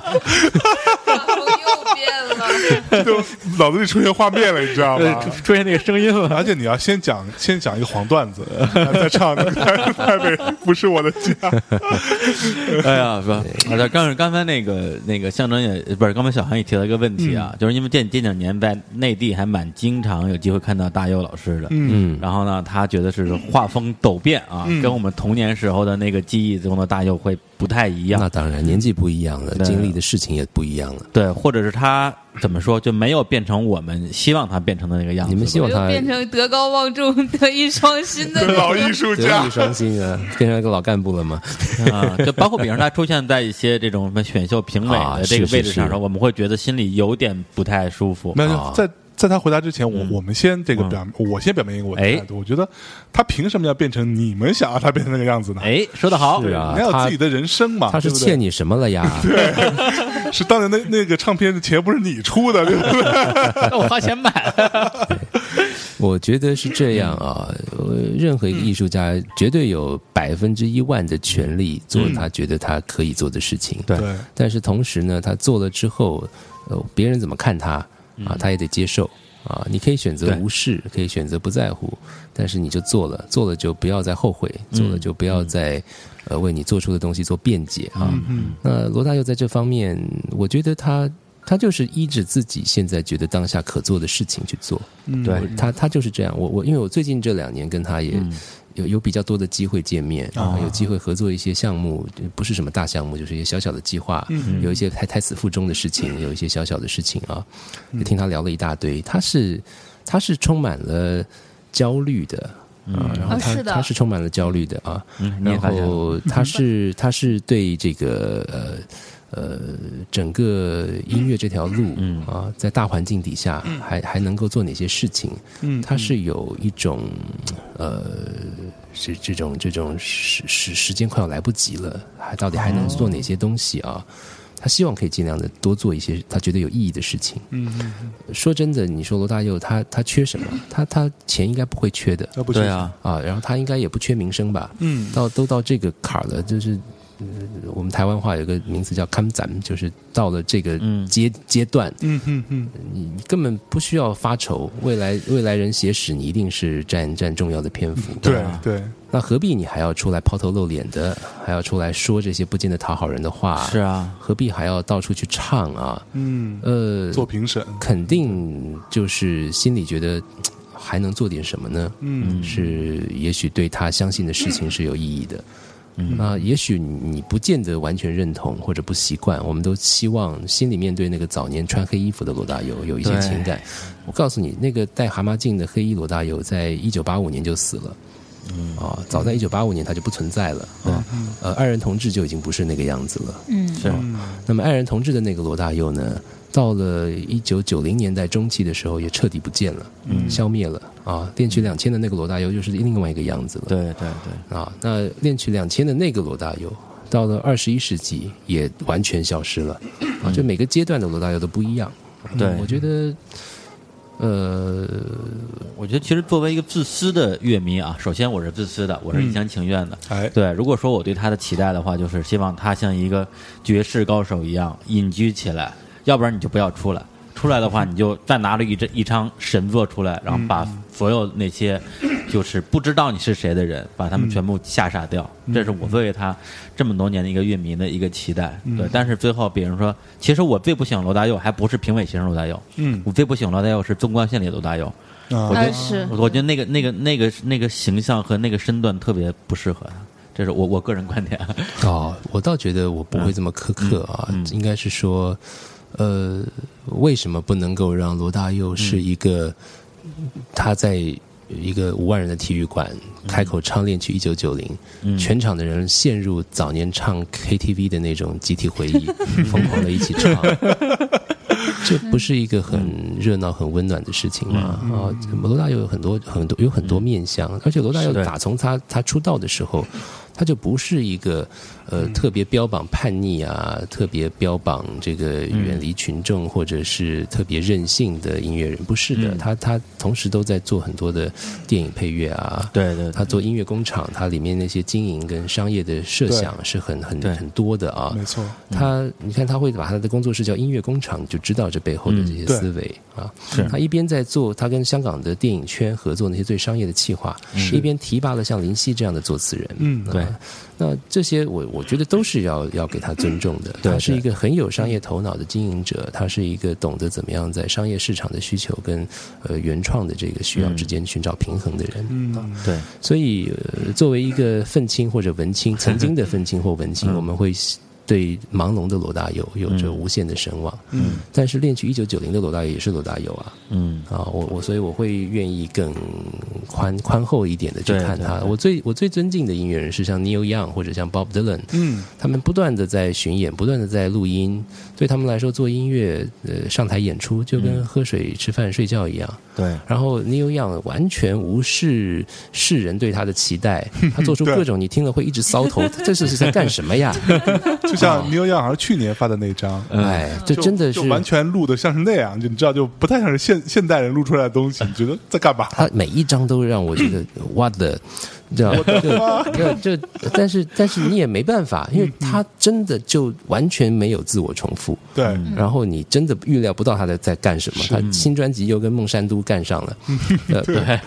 就脑子里出现画面了，你知道对，吗出？出现那个声音了。而且你要先讲，先讲一个黄段子，再唱那个台台北不是我的家。哎呀，不，啊，刚刚才那个那个象征也不是，刚才小韩也提到一个问题啊，就是因为这这两年在内地还蛮经常有机会看到大佑老师的，嗯嗯，然后呢，他觉得是画风陡变啊，嗯跟我们童年时候的那个记忆中的大佑会不太一样那，当然，年纪不一样了，经历的事情也不一样了。对，或者是他怎么说就没有变成我们希望他变成的那个样子。你们希望他变成德高望重、德艺双馨的老艺术德家艺，双馨啊，变成一个老干部了吗？啊，就包括比如说他出现在一些这种什么选秀评委啊的这个位置上的时候，我们会觉得心里有点不太舒服。那啊在在他回答之前，我嗯我们先这个嗯表，我先表明一个我的哎态度。我觉得他凭什么要变成你们想要他变成那个样子呢？哎，说得好，是啊你要有自己的人生嘛，他是欠你什么了呀？对 是当年那那个唱片的钱不是你出的，对不对？那 我花钱买了。我觉得是这样啊，呃任何一个艺术家绝对有百分之一万的权利做他觉得他可以做的事情。对对，但是同时呢，他做了之后，呃，别人怎么看他啊，他也得接受啊。你可以选择无视，可以选择不在乎，但是你就做了，做了就不要再后悔，做了就不要再呃为你做出的东西做辩解啊。嗯那罗大佑在这方面，我觉得他他就是依着自己现在觉得当下可做的事情去做。嗯，对他他就是这样。我我因为我最近这两年跟他也嗯有有比较多的机会见面，哦有机会合作一些项目，不是什么大项目，就是一些小小的计划，嗯有一些胎胎死腹中的事情，有一些小小的事情啊，就听他聊了一大堆。他是他是充满了焦虑的。啊，然后他、他是充满了焦虑的啊，嗯，然后 他是他是对这个呃呃整个音乐这条路，嗯啊，在大环境底下还还能够做哪些事情？嗯他是有一种呃是这种这种时时时间快要来不及了，还到底还能做哪些东西啊？他希望可以尽量的多做一些他觉得有意义的事情。嗯嗯，说真的，你说罗大佑他他缺什么？他他钱应该不会缺的对，啊，啊，然后他应该也不缺名声吧？嗯到都到这个坎儿了，就是、呃我们台湾话有个名词叫“看展”，就是到了这个嗯阶、阶段，嗯嗯嗯，你你根本不需要发愁，未来未来人写史，你一定是占占重要的篇幅。对啊对，那何必你还要出来抛头露脸的，还要出来说这些不见得讨好人的话？是，啊，何必还要到处去唱啊？嗯，呃，做评审，肯定就是心里觉得还能做点什么呢？嗯是也许对他相信的事情是有意义的。嗯那也许你不见得完全认同或者不习惯，我们都希望心里面对那个早年穿黑衣服的罗大佑有一些情感。我告诉你，那个戴蛤蟆镜的黑衣罗大佑，在一九八五年就死了。嗯啊，早在一九八五年他就不存在了啊。呃，爱人同志就已经不是那个样子了。嗯，是那么爱人同志的那个罗大佑呢，到了一九九零年代中期的时候，也彻底不见了，嗯，消灭了啊。恋曲两千的那个罗大佑又是另外一个样子了。对对对，啊，那恋曲两千的那个罗大佑，到了二十一世纪也完全消失了啊。就每个阶段的罗大佑都不一样。对我觉得，呃，我觉得其实作为一个自私的乐迷啊，首先我是自私的，我是一厢情愿的。哎，对，如果说我对他的期待的话，就是希望他像一个绝世高手一样隐居起来，要不然你就不要出来。出来的话，你就再拿了一张一张神作出来，然后把所有那些就是不知道你是谁的人，把他们全部吓傻掉。这是我作为他这么多年的一个乐迷的一个期待。对，但是最后，比如说，其实我最不喜欢罗大佑，还不是评委形容罗大佑，嗯我最不喜欢罗大佑是纵贯线里的罗大佑。啊我觉得呃是我我觉得那个那个那个那个形象和那个身段特别不适合他，这是我我个人观点。哦，我倒觉得我不会这么苛刻啊，应该是说，呃，为什么不能够让罗大佑是一个他在一个五万人的体育馆开口唱恋曲一九九零，全场的人陷入早年唱 KTV 的那种集体回忆，疯狂的一起唱。这不是一个很热闹、很温暖的事情吗？啊，罗大佑有很多、很多、有很多面相，而且罗大佑打从他他出道的时候，他就不是一个。呃，特别标榜叛逆啊，特别标榜这个远离群众，或者是特别任性的音乐人，不是的，他他同时都在做很多的电影配乐啊，对对，他做音乐工厂，他里面那些经营跟商业的设想是很很很多的啊，没错，他你看他会把他的工作室叫音乐工厂，就知道这背后的这些思维啊，是。他一边在做他跟香港的电影圈合作那些最商业的企划，一边提拔了像林夕这样的作词人，嗯，对。那这些我我觉得都是要要给他尊重的。他是一个很有商业头脑的经营者，他是一个懂得怎么样在商业市场的需求跟呃原创的这个需要之间寻找平衡的人。嗯，对。所以作为一个愤青或者文青，曾经的愤青或文青，我们会。对盲聋的罗大佑有着无限的神往，嗯，但是恋曲一九九零的罗大佑也是罗大佑啊，嗯。啊，我我所以我会愿意更宽宽厚一点的去看他。我最我最尊敬的音乐人是像 Neil Young 或者像 Bob Dylan，嗯，他们不断的在巡演，不断的在录音，对他们来说做音乐呃上台演出就跟喝水吃饭睡觉一样，对。然后 Neil Young 完全无视世人对他的期待，他做出 各种你听了会一直搔头，这是是在干什么呀？像 New Young 好像去年发的那张，哎，这真的是完全录的像是那样，就你知道，就不太像是现现代人录出来的东西。你觉得在干嘛？他每一张都让我觉得哇 的，知道就就但是但是你也没办法，因为他真的就完全没有自我重复。对，然后你真的预料不到他在在干什么。他新专辑又跟孟山都干上了，对，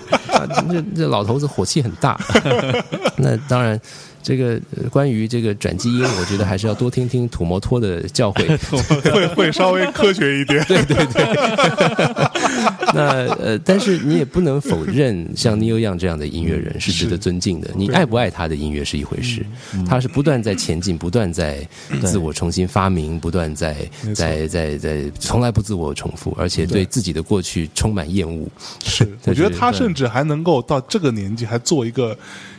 这这老头子火气很大。那当然。这个关于这个转基因，我觉得还是要多听听土摩托的教诲，会会稍微科学一点。对对对。那呃，但是你也不能否认，像 Neil Young 这样的音乐人是值得尊敬的。你爱不爱他的音乐是一回事，他是不断在前进，不断在自我重新发明，不断在在在在从来不自我重复，而且对自己的过去充满厌恶。是，我觉得他甚至还能够到这个年纪还做一个。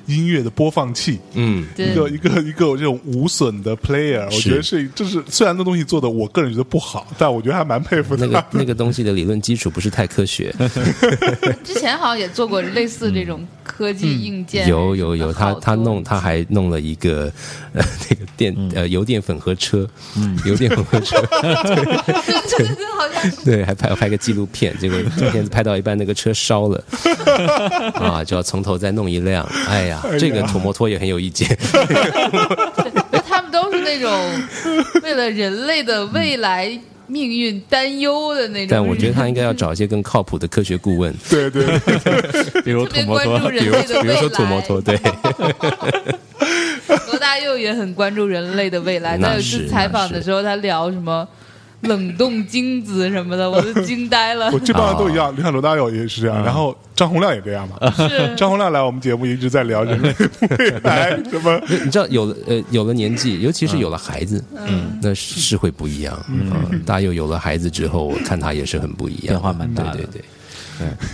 音乐的播放器，嗯，一个一个一个这种无损的 player，我觉得是，就是虽然那东西做的，我个人觉得不好，但我觉得还蛮佩服那个那个东西的理论基础不是太科学。之前好像也做过类似这种科技硬件，有有有，他他弄他还弄了一个呃 那个电呃油电混合车，嗯，油电混合车，对对，好像对，还拍拍个纪录片，结果片子拍到一半，那个车烧了，啊，就要从头再弄一辆，哎呀。这个土摩托也很有意见，那他们都是那种为了人类的未来命运担忧的那种。但我觉得他应该要找一些更靠谱的科学顾问。对 对，比如土摩托，比如比如说土摩托，对。罗大佑也很关注人类的未来。他有一次采访的时候，他聊什么？冷冻精子什么的，我都惊呆了。我这帮人都一样，你看罗大佑也是这样，然后张洪亮也这样嘛。是 张洪亮来我们节目一直在聊人类未来 什么？你知道有了呃有了年纪，尤其是有了孩子，嗯，那是会不一样。嗯，大佑有了孩子之后，我看他也是很不一样，变化蛮大的。对对。对，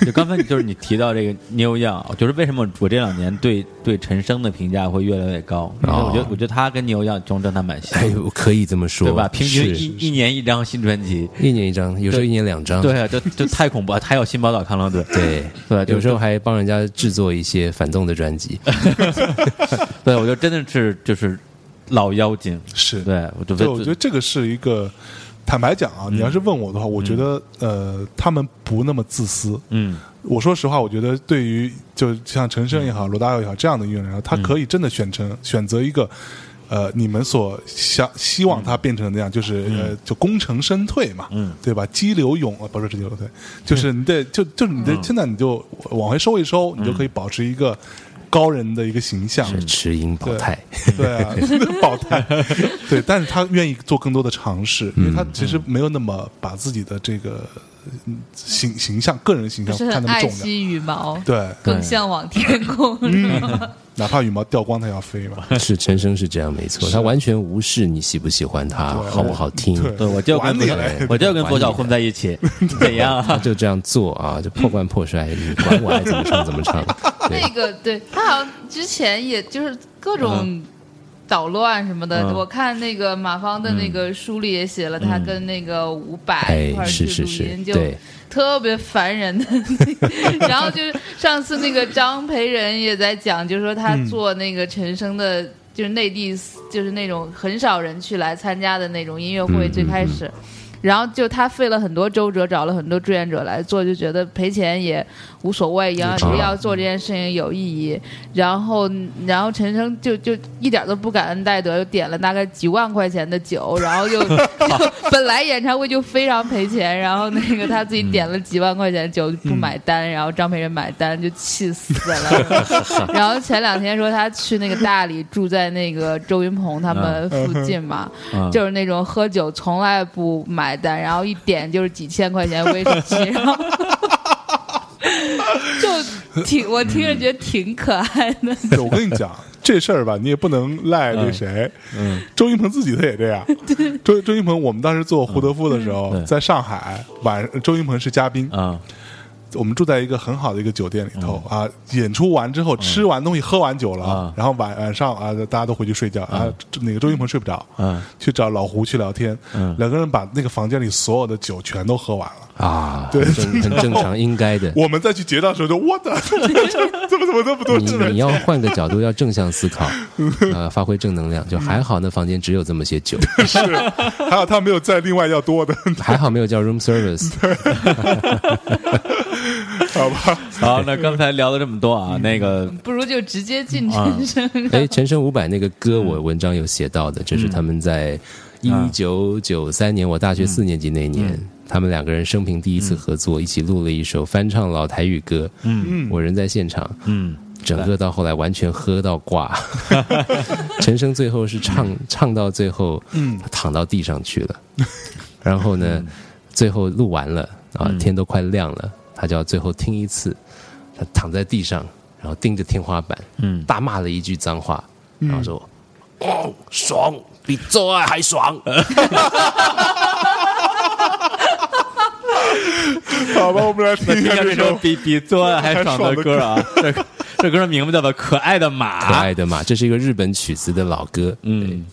就刚才就是你提到这个 New Young，就是为什么我这两年对对陈升的评价会越来越高？然后我觉得我觉得他跟 New Young 中真的蛮像，哎呦，可以这么说，对吧？平均一一年一张新专辑，一年一张，有时候一年两张，对啊，就就太恐怖了，还有新宝岛康乐队，对对，有时候还帮人家制作一些反动的专辑，对，我觉得真的是就是老妖精，是。对，我觉得我觉得这个是一个。坦白讲啊，你要是问我的话，我觉得呃，他们不那么自私。嗯，我说实话，我觉得对于就像陈升也好，罗大佑也好这样的音乐人，他可以真的选成选择一个呃，你们所想希望他变成那样，就是呃，就功成身退嘛，嗯，对吧？激流勇啊，不是激流退，就是你得就就是你得现在你就往回收一收，你就可以保持一个。高人的一个形象，持盈保泰，对啊，保泰，对，但是他愿意做更多的尝试，因为他其实没有那么把自己的这个形形象、个人形象看那么重要。爱惜羽毛，对，更向往天空。哪怕羽毛掉光，它要飞嘛。是陈升是这样没错，他完全无视你喜不喜欢他，好不好听，对对，我就跟 我就跟佛教混在一起，怎样？就这样做啊，就破罐破摔，你管我爱怎么唱怎么唱。那个对他好像之前也就是各种捣乱什么的。我看那个马芳的那个书里也写了，他跟那个伍佰一块，去录音，，就，特别烦人的。然后就是上次那个张培仁也在讲，就是说他做那个陈升的，就是内地就是那种很少人去来参加的那种音乐会，最开始。然后就他费了很多周折，找了很多志愿者来做，就觉得赔钱也无所谓，要啊要做这件事情有意义。然后，然后陈升就就一点都不感恩戴德，又点了大概几万块钱的酒，然后就就 本来演唱会就非常赔钱，然后那个他自己点了几万块钱的酒不买单，然后张培仁买单就气死了。然后前两天说他去那个大理住在那个周云鹏他们附近嘛，嗯。就是那种喝酒从来不买单，然后一点就是几千块钱威士忌，然后就挺我听着觉得挺可爱的。对我跟你讲这事儿吧，你也不能赖那谁，嗯，周云鹏自己他也这样。周周云鹏，我们当时做胡德夫的时候，在上海晚，周云鹏是嘉宾，啊，我们住在一个很好的一个酒店里头啊。演出完之后，吃完东西，喝完酒了啊，然后晚晚上啊，大家都回去睡觉啊。那个周云鹏睡不着，嗯去找老胡去聊天嗯，两个人把那个房间里所有的酒全都喝完了。啊，对很正 很正常，应该的。我们再去结账的时候就我的，怎么怎么那么多你人你？要换个角度，要正向思考，呃，发挥正能量。就还好，那房间只有这么些酒，是，还好他没有再另外要多的，还好没有叫 room service。好吧？好，那刚才聊了这么多啊，那个不如就直接进陈升。哎，陈升五百那个歌，我文章有写到的，这是他们在一九九三年，我大学四年级那年，他们两个人生平第一次合作，一起录了一首翻唱老台语歌。嗯我人在现场，嗯整个到后来完全喝到挂。陈升最后是唱唱到最后，嗯他躺到地上去了。然后呢，最后录完了啊，天都快亮了，他就要最后听一次。他躺在地上，然后盯着天花板，嗯大骂了一句脏话，然后说：“哦，爽，比做爱还爽。好吧，我们来听一听下这首首比比做爱 还爽的歌啊，这这歌的名字叫做《可爱的马》。可爱的马，这是一个日本曲子的老歌。嗯，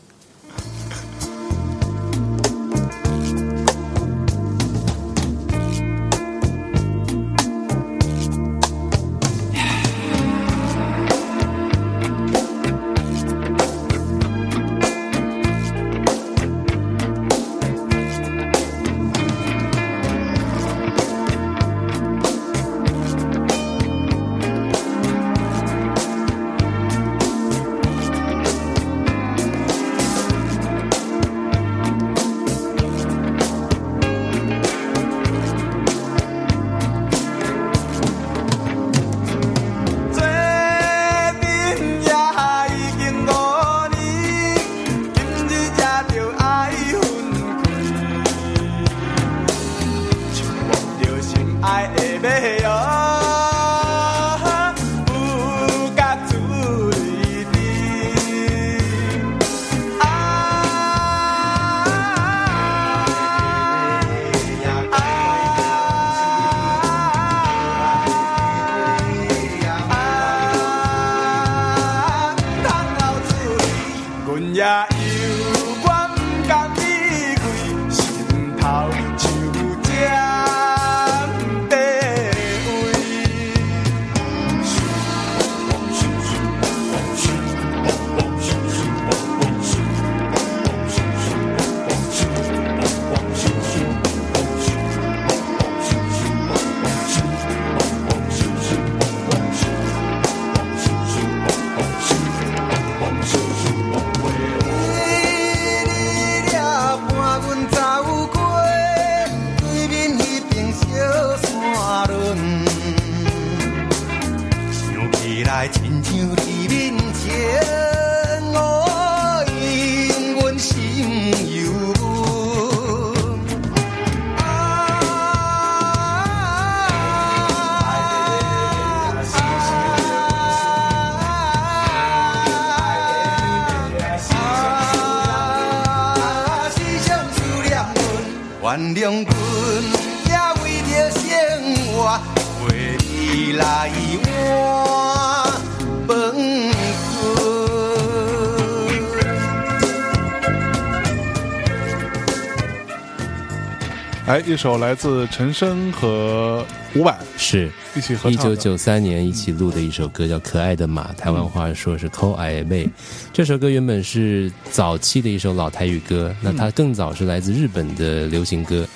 哎，一首来自陈升和伍佰是一起合一九。九三年一起录的一首歌，叫《可爱的马》，台湾话说是“抠矮妹”。这首歌原本是早期的一首老台语歌，那它更早是来自日本的流行歌，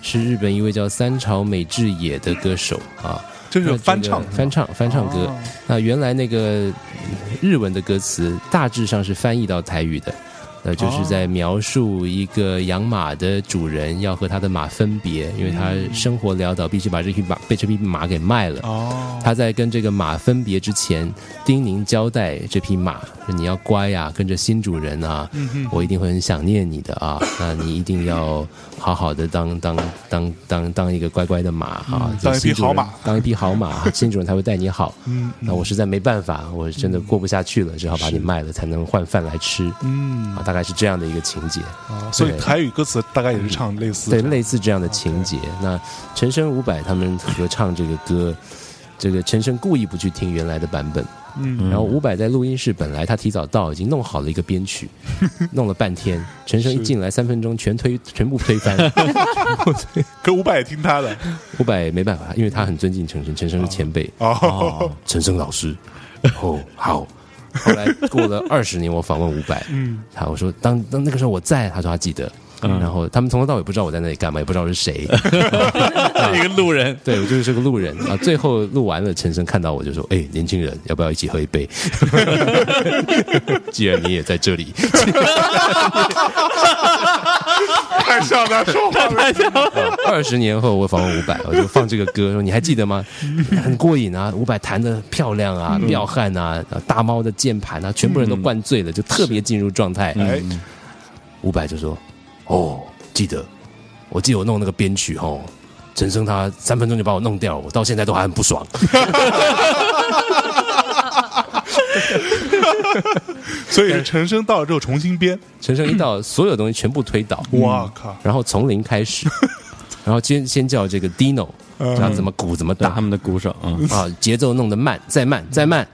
是日本一位叫三朝美智也的歌手啊。就是翻唱翻唱翻唱歌哦。那原来那个日文的歌词大致上是翻译到台语的。呃，就是在描述一个养马的主人要和他的马分别，因为他生活潦倒，必须把这匹马被这匹马给卖了。哦，他在跟这个马分别之前，叮咛交代这匹马说：“你要乖呀、跟着新主人啊，嗯我一定会很想念你的啊。那你一定要好好的当当当当当一个乖乖的马啊，嗯当一匹好马当一匹好马，新主人才会待你好。嗯那我实在没办法，我真的过不下去了，只好把你卖了，才能换饭来吃。嗯啊，大概是这样的一个情节。啊，所以对台语歌词大概也是唱类似对，类似这样的情节。那陈升、伍佰他们合唱这个歌，这个陈升故意不去听原来的版本，嗯。然后伍佰在录音室本来他提早到，已经弄好了一个编曲，弄了半天，陈升一进来三分钟全推全部推翻，可伍佰也听他的。伍佰没办法，因为他很尊敬陈升，陈升是前辈，哦，陈升老师，哦好。后来过了二十年，我访问伍佰，嗯，他我说当当那个时候我在，他说他记得，然后他们从头到尾不知道我在那里干嘛，也不知道我是谁，一个路人，对我就是个路人。啊。最后录完了，陈升看到我就说：“哎，年轻人，要不要一起喝一杯？既然你也在这里，太像他说话了，二十年后我访问伍佰，我就放这个歌，说你还记得吗？很过瘾啊，伍佰弹的漂亮啊，彪悍啊，大猫的键盘啊，全部人都灌醉了，就特别进入状态。哎，伍佰就说：“哦，记得，我记得我弄那个编曲哦，陈升他三分钟就把我弄掉，我到现在都还很不爽。所以是陈升到了之后重新编，陈升一到，所有东西全部推倒，我靠，然后从零开始，然后先先叫这个 Dino，然后怎么鼓怎么打。对他们的鼓手，嗯，啊，节奏弄得慢，再慢再慢，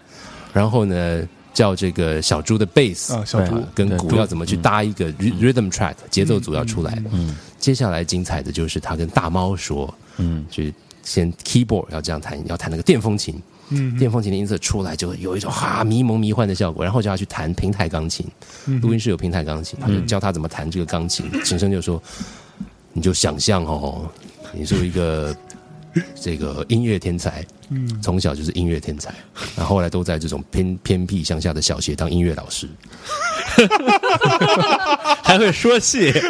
然后呢叫这个小猪的 bass 啊小猪。啊跟鼓要怎么去搭一个 rhy- rhythm track 节奏组要出来，嗯，接下来精彩的就是他跟大猫说，嗯，就先 keyboard 要这样弹，要弹那个电风琴。嗯。电风琴的音色出来，就有一种哈迷蒙迷幻的效果，然后就要去弹平台钢琴，嗯。录音室有平台钢琴，他就教他怎么弹这个钢琴。琴声就说：“你就想象哦，你是一个这个音乐天才，嗯从小就是音乐天才，然后后来都在这种偏偏僻乡下的小学当音乐老师。还会说戏，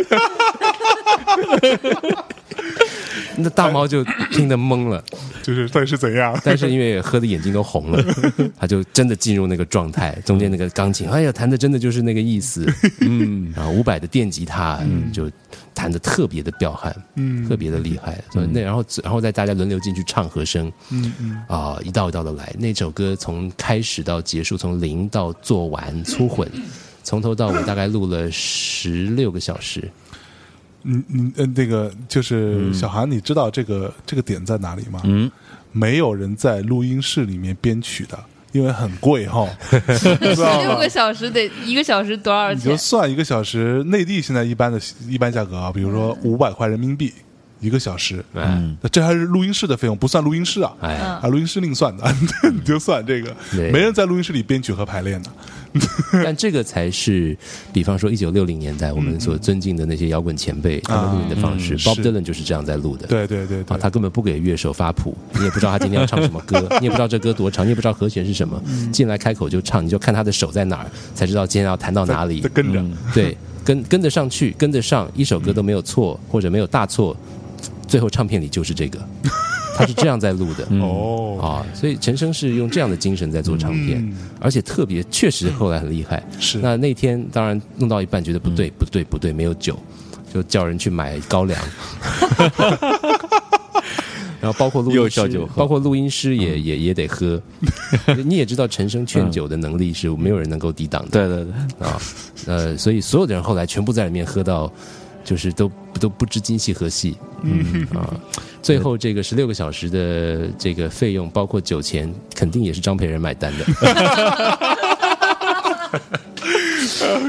那大猫就听得懵了，就是到底是怎样？但是因为喝的眼睛都红了，他就真的进入那个状态。中间那个钢琴，哎呀，弹的真的就是那个意思。嗯，然后伍佰的电吉他就弹的特别的彪悍，嗯特别的厉害。所以那然后然后再大家轮流进去唱和声，嗯嗯啊、一道一道的来。那首歌从开始到结束，从零到做完粗混，从头到尾大概录了十六个小时。你你呃那个就是小韩，你知道这个这个点在哪里吗？嗯，没有人在录音室里面编曲的，因为很贵哈，十六个？小时得一个小时多少你就钱？算一个小时，内地现在一般的一般价格啊，比如说五百块人民币一个小时，嗯，那这还是录音室的费用，不算录音室啊。哎，啊，录音师另算的，你就算这个，对。没人在录音室里编曲和排练的。但这个才是，比方说一九六零年代我们所尊敬的那些摇滚前辈，他们录音的方式。嗯 Bob Dylan 就是这样在录的。对对对啊，他根本不给乐手发谱，你也不知道他今天要唱什么歌，你也不知道这歌多长，你也不知道和弦是什么，嗯。进来开口就唱，你就看他的手在哪儿，才知道今天要弹到哪里。跟着，对，跟跟得上去，跟得上，一首歌都没有错，或者没有大错，最后唱片里就是这个，他是这样在录的。哦，啊，所以陈升是用这样的精神在做唱片，嗯而且特别确实后来很厉害。是那那天当然弄到一半觉得不对、不对不对，没有酒，就叫人去买高粱。然后包括录音师酒，包括录音师也、也也得喝。你也知道陈升劝酒的能力是没有人能够抵挡的。对对对，啊，呃，所以所有的人后来全部在里面喝到就是都都不知今夕何夕。嗯啊，最后这个十六个小时的这个费用，包括酒钱，肯定也是张培仁买单的。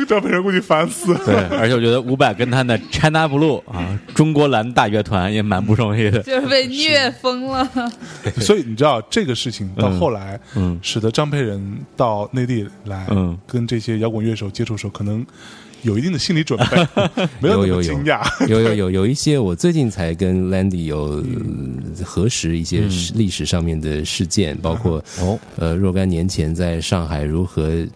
张培仁估计烦死了。对，而且我觉得伍佰跟他的 China Blue 啊，中国蓝大乐团也蛮不容易的。就是被虐疯了。所以你知道这个事情到后来，嗯使得张培仁到内地来，嗯跟这些摇滚乐手接触的时候，可能有一定的心理准备，没有有有惊讶。有有有有一些，我最近才跟 Landy 有呃核实一些史历史上面的事件，包括哦呃若干年前在上海如何、呃、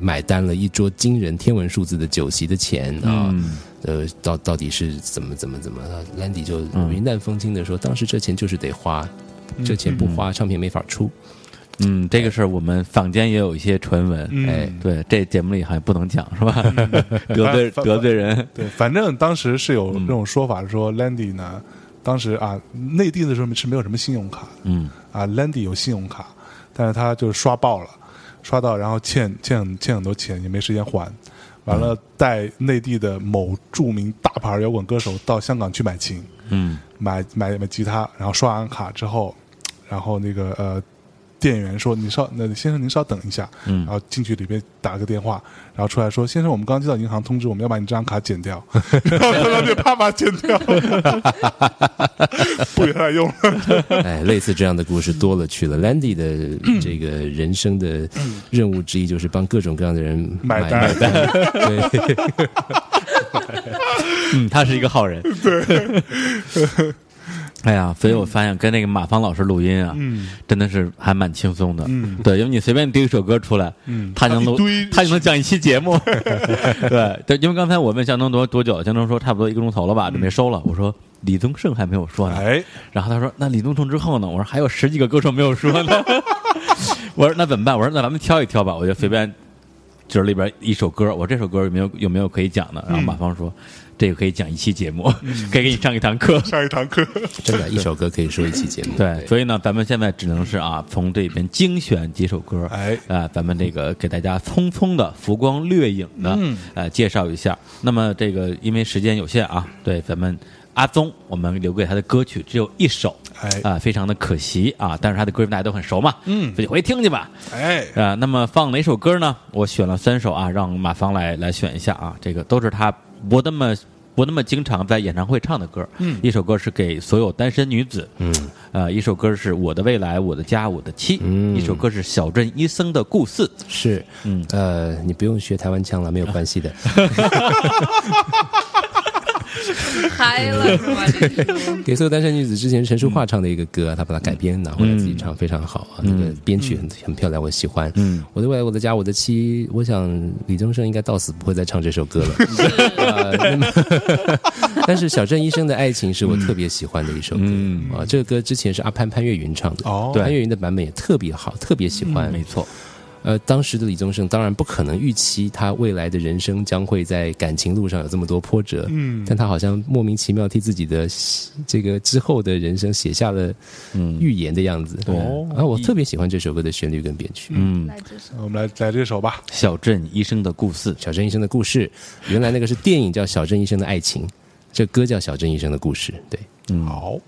买单了一桌惊人天文数字的酒席的钱啊。嗯呃，到到底是怎么怎么怎么？Landy 就云淡风轻的说，当时这钱就是得花，这钱不花，唱片没法出。嗯，这个事儿我们坊间也有一些传闻。嗯哎，对，这节目里好像不能讲是吧？得罪得罪人。对，反正当时是有这种说法，说 Landy 呢，当时啊，内地的时候是没有什么信用卡，嗯啊，Landy 有信用卡，但是他就是刷爆了，刷到然后欠欠欠很多钱，也没时间还，完了带内地的某著名大牌摇滚歌手到香港去买琴，嗯买买买吉他，然后刷完卡之后，然后那个呃。店员说：“你稍，那先生您稍等一下。”嗯然后进去里边打了个电话，然后出来说：“先生，我们刚接到银行通知，我们要把你这张卡剪掉。”然后他就啪把它剪掉，不给他用了。哎，类似这样的故事多了去了。Landy 的 这个人生的任务之一就是帮各种各样的人买买单买单。对，嗯，他是一个好人。对。哎呀，所以我发现跟那个马芳老师录音啊，嗯真的是还蛮轻松的。嗯对，因为你随便丢一首歌出来，嗯他能录他就能讲一期节目。对对，因为刚才我问向东多多久，向东说差不多一个钟头了吧，准备收了。我说李宗盛还没有说呢，哎，然后他说那李宗盛之后呢？我说还有十几个歌手没有说呢。我说那怎么办？我说那咱们挑一挑吧，我就随便就是里边一首歌，我这首歌有没有有没有可以讲的？然后马芳说。这个可以讲一期节目，可以给你上一堂课。上一堂课，真的，一首歌可以说一期节目。对，所以呢，咱们现在只能是啊，从这边精选几首歌，哎啊，咱们这个给大家匆匆的浮光掠影的，嗯呃，介绍一下。那么这个因为时间有限啊，对，咱们阿宗，我们留给他的歌曲只有一首，哎啊，非常的可惜啊，但是他的歌大家都很熟嘛，嗯所以回去听去吧。哎，啊，那么放哪首歌呢？我选了三首啊，让马芳来来选一下啊，这个都是他不那么不那么经常在演唱会唱的歌。嗯。一首歌是给所有单身女子，嗯，呃，一首歌是我的未来，我的家，我的妻，嗯。一首歌是小镇医生的故事。是，嗯。呃，你不用学台湾腔了，没有关系的。嗨了给所有单身女子之前陈淑桦唱的一个歌，她把它改编拿回来自己唱，非常好啊。那个编曲很很漂亮，我喜欢。嗯，我的未来，我的家，我的妻，我想李宗盛应该到死不会再唱这首歌了。但是小镇医生的爱情是我特别喜欢的一首歌嗯啊。这个歌之前是阿潘潘越云唱的，哦潘越云的版本也特别好，特别喜欢。没错，呃，当时的李宗盛当然不可能预期他未来的人生将会在感情路上有这么多波折，嗯但他好像莫名其妙替自己的这个之后的人生写下了嗯预言的样子。哦啊，我特别喜欢这首歌的旋律跟编曲。嗯，来这首。我们来来这首吧。小镇医生的故事。小镇医生的故事，原来那个是电影叫《小镇医生的爱情》，这歌叫《小镇医生的故事》。对，嗯，好，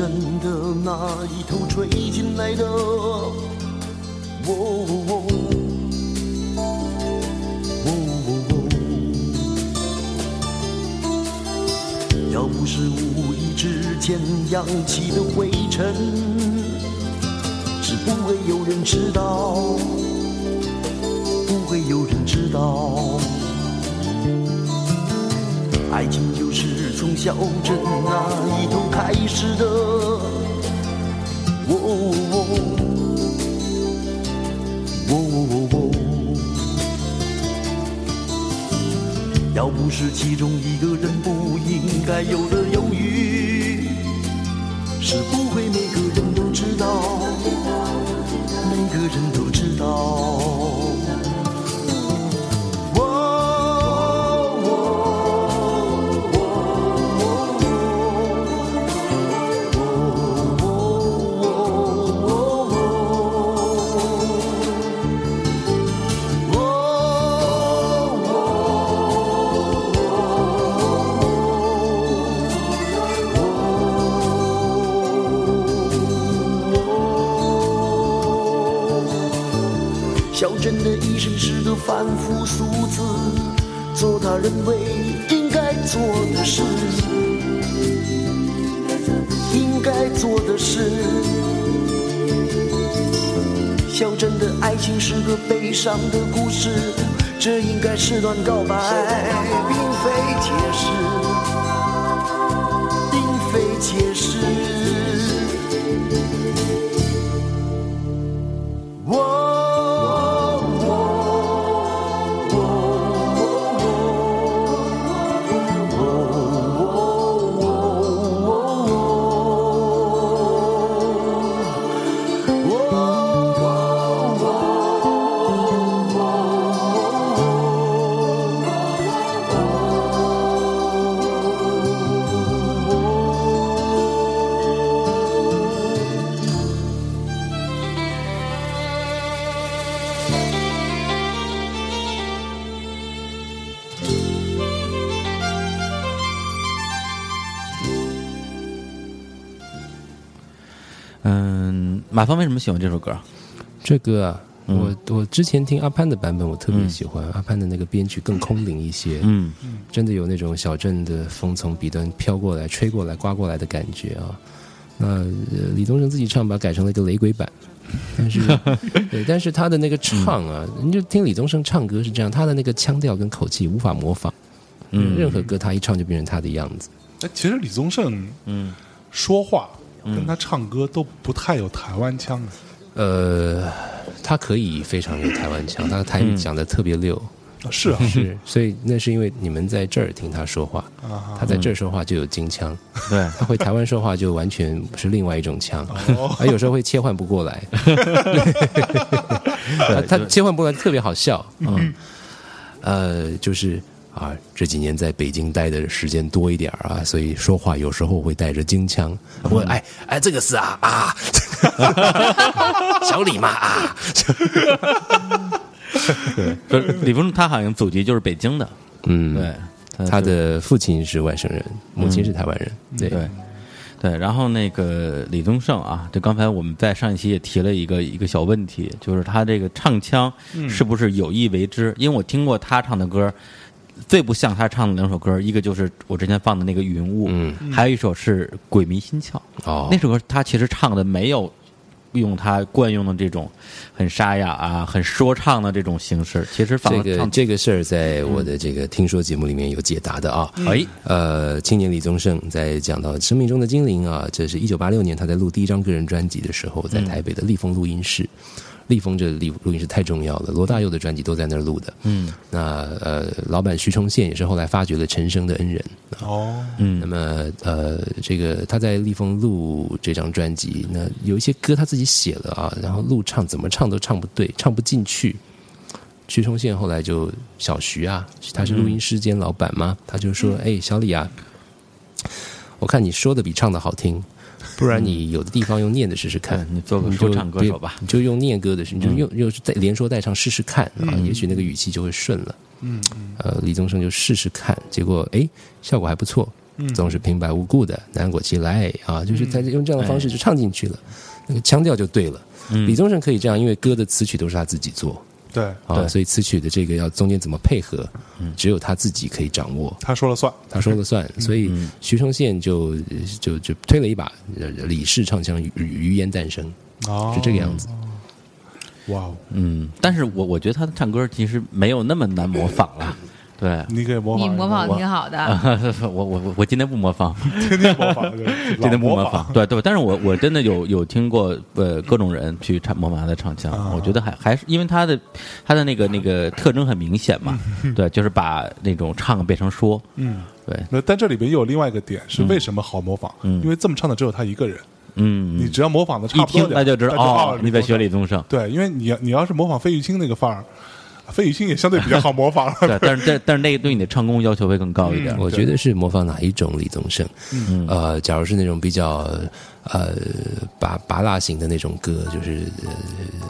小镇的那一头吹进来的。哦哦哦哦哦要不是无意之间扬起的灰尘，是不会有人知道，不会有人知道。爱情就是从小镇那一头开始的，哦，哦，要不是其中一个人不应该有的犹豫，是不会每个人都知道，每个人都知道。反复数次，做他认为应该做的事，应该做的事。小镇的爱情是个悲伤的故事，这应该是段告白，并非解释，并非解释。为什么喜欢这首歌？这歌啊，嗯我我之前听阿潘的版本，我特别喜欢、阿潘的那个编曲更空灵一些，嗯真的有那种小镇的风从彼端飘过来、吹过来、刮过来的感觉啊。那、呃李宗盛自己唱把它改成了一个雷鬼版，但是 对，但是他的那个唱啊，你就听李宗盛唱歌是这样，他的那个腔调跟口气无法模仿，嗯任何歌他一唱就变成他的样子。哎，其实李宗盛嗯说话跟他唱歌都不太有台湾腔啊。呃，他可以非常有台湾腔，他的台语讲的特别溜。啊是啊，是，所以那是因为你们在这儿听他说话，啊他在这儿说话就有京腔，对，他回台湾说话就完全是另外一种腔，哦。他有时候会切换不过来，他他切换不过来特别好笑，嗯，呃，就是啊，这几年在北京待的时间多一点儿啊，所以说话有时候会带着京腔，我哎哎，这个是啊啊，小李嘛啊，不是李宗盛他好像祖籍就是北京的，嗯，对，他的父亲是外省人，母亲是台湾人，对。对。对，然后那个李宗盛啊，就刚才我们在上一期也提了一个一个小问题，就是他这个唱腔是不是有意为之？因为我听过他唱的歌，最不像他唱的两首歌，一个就是我之前放的那个《云雾》，嗯还有一首是《鬼迷心窍》。哦那首歌他其实唱的没有用他惯用的这种很沙哑啊、很说唱的这种形式，其实放这个唱这个事儿在我的这个听说节目里面有解答的啊。哎呃，青年李宗盛在讲到《生命中的精灵》啊，这是一九八六年他在录第一张个人专辑的时候，在台北的立丰录音室。立峰这录录音室太重要了，罗大佑的专辑都在那儿录的。嗯那呃，老板徐崇宪也是后来发掘了陈升的恩人。哦，那嗯么呃，这个他在立峰录这张专辑，那有一些歌他自己写了啊，然后录唱怎么唱都唱不对，唱不进去。徐崇宪后来就小徐啊，他是录音师兼老板嘛，他就说：“哎，小李啊，我看你说的比唱的好听，不然你有的地方用念的试试看。嗯，你做个说唱歌手吧。你就用念歌的，你就用用带连说带唱试试看啊，也许那个语气就会顺了。嗯呃，李宗盛就试试看，结果哎，效果还不错，总是平白无故的难过起来啊，就是他用这样的方式就唱进去了，那个腔调就对了。李宗盛可以这样，因为歌的词曲都是他自己做对，啊，所以词曲的这个要中间怎么配合，只有他自己可以掌握，他说了算。他说了算。所以徐承宪就就就推了一把呃李氏唱腔于于焉诞生，哦，是这个样子。哇哦，嗯，但是我我觉得他的唱歌其实没有那么难模仿了。对，你可以模仿，你模仿挺好的，我我我我今天不模仿，天天模仿，今天不模仿，对对，但是我我真的有有听过呃各种人去唱模仿他的唱腔，啊。我觉得还还是因为他的他的那个那个特征很明显嘛，对，就是把那种唱变成说，嗯。对，那但这里边又有另外一个点是为什么好模仿？嗯。因为这么唱的只有他一个人，嗯，你只要模仿的一听差不多，那就知道哦，你在学李宗宗盛。对，因为你要你要是模仿费玉清那个范儿，费玉清也相对比较好模仿了。对，但是但但是那个对你的唱功要求会更高一点。我觉得是模仿哪一种李宗盛？嗯呃，假如是那种比较呃拔拔辣型的那种歌，就是呃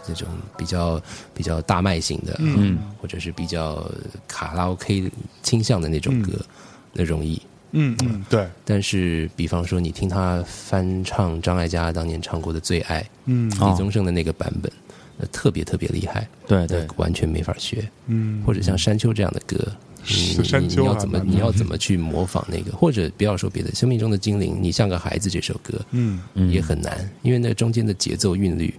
那种比较比较大麦型的，嗯，或者是比较卡拉 OK 倾向的那种歌，那容易。嗯嗯，对，但是，比方说你听他翻唱张艾嘉当年唱过的《最爱》，嗯哦李宗盛的那个版本，那特别特别厉害，对对那完全没法学。嗯，或者像山丘这样的歌，你山丘啊你你要怎么你要怎么去模仿那个？或者不要说别的，《生命中的精灵》，你像个孩子这首歌，嗯嗯也很难，因为那中间的节奏韵律。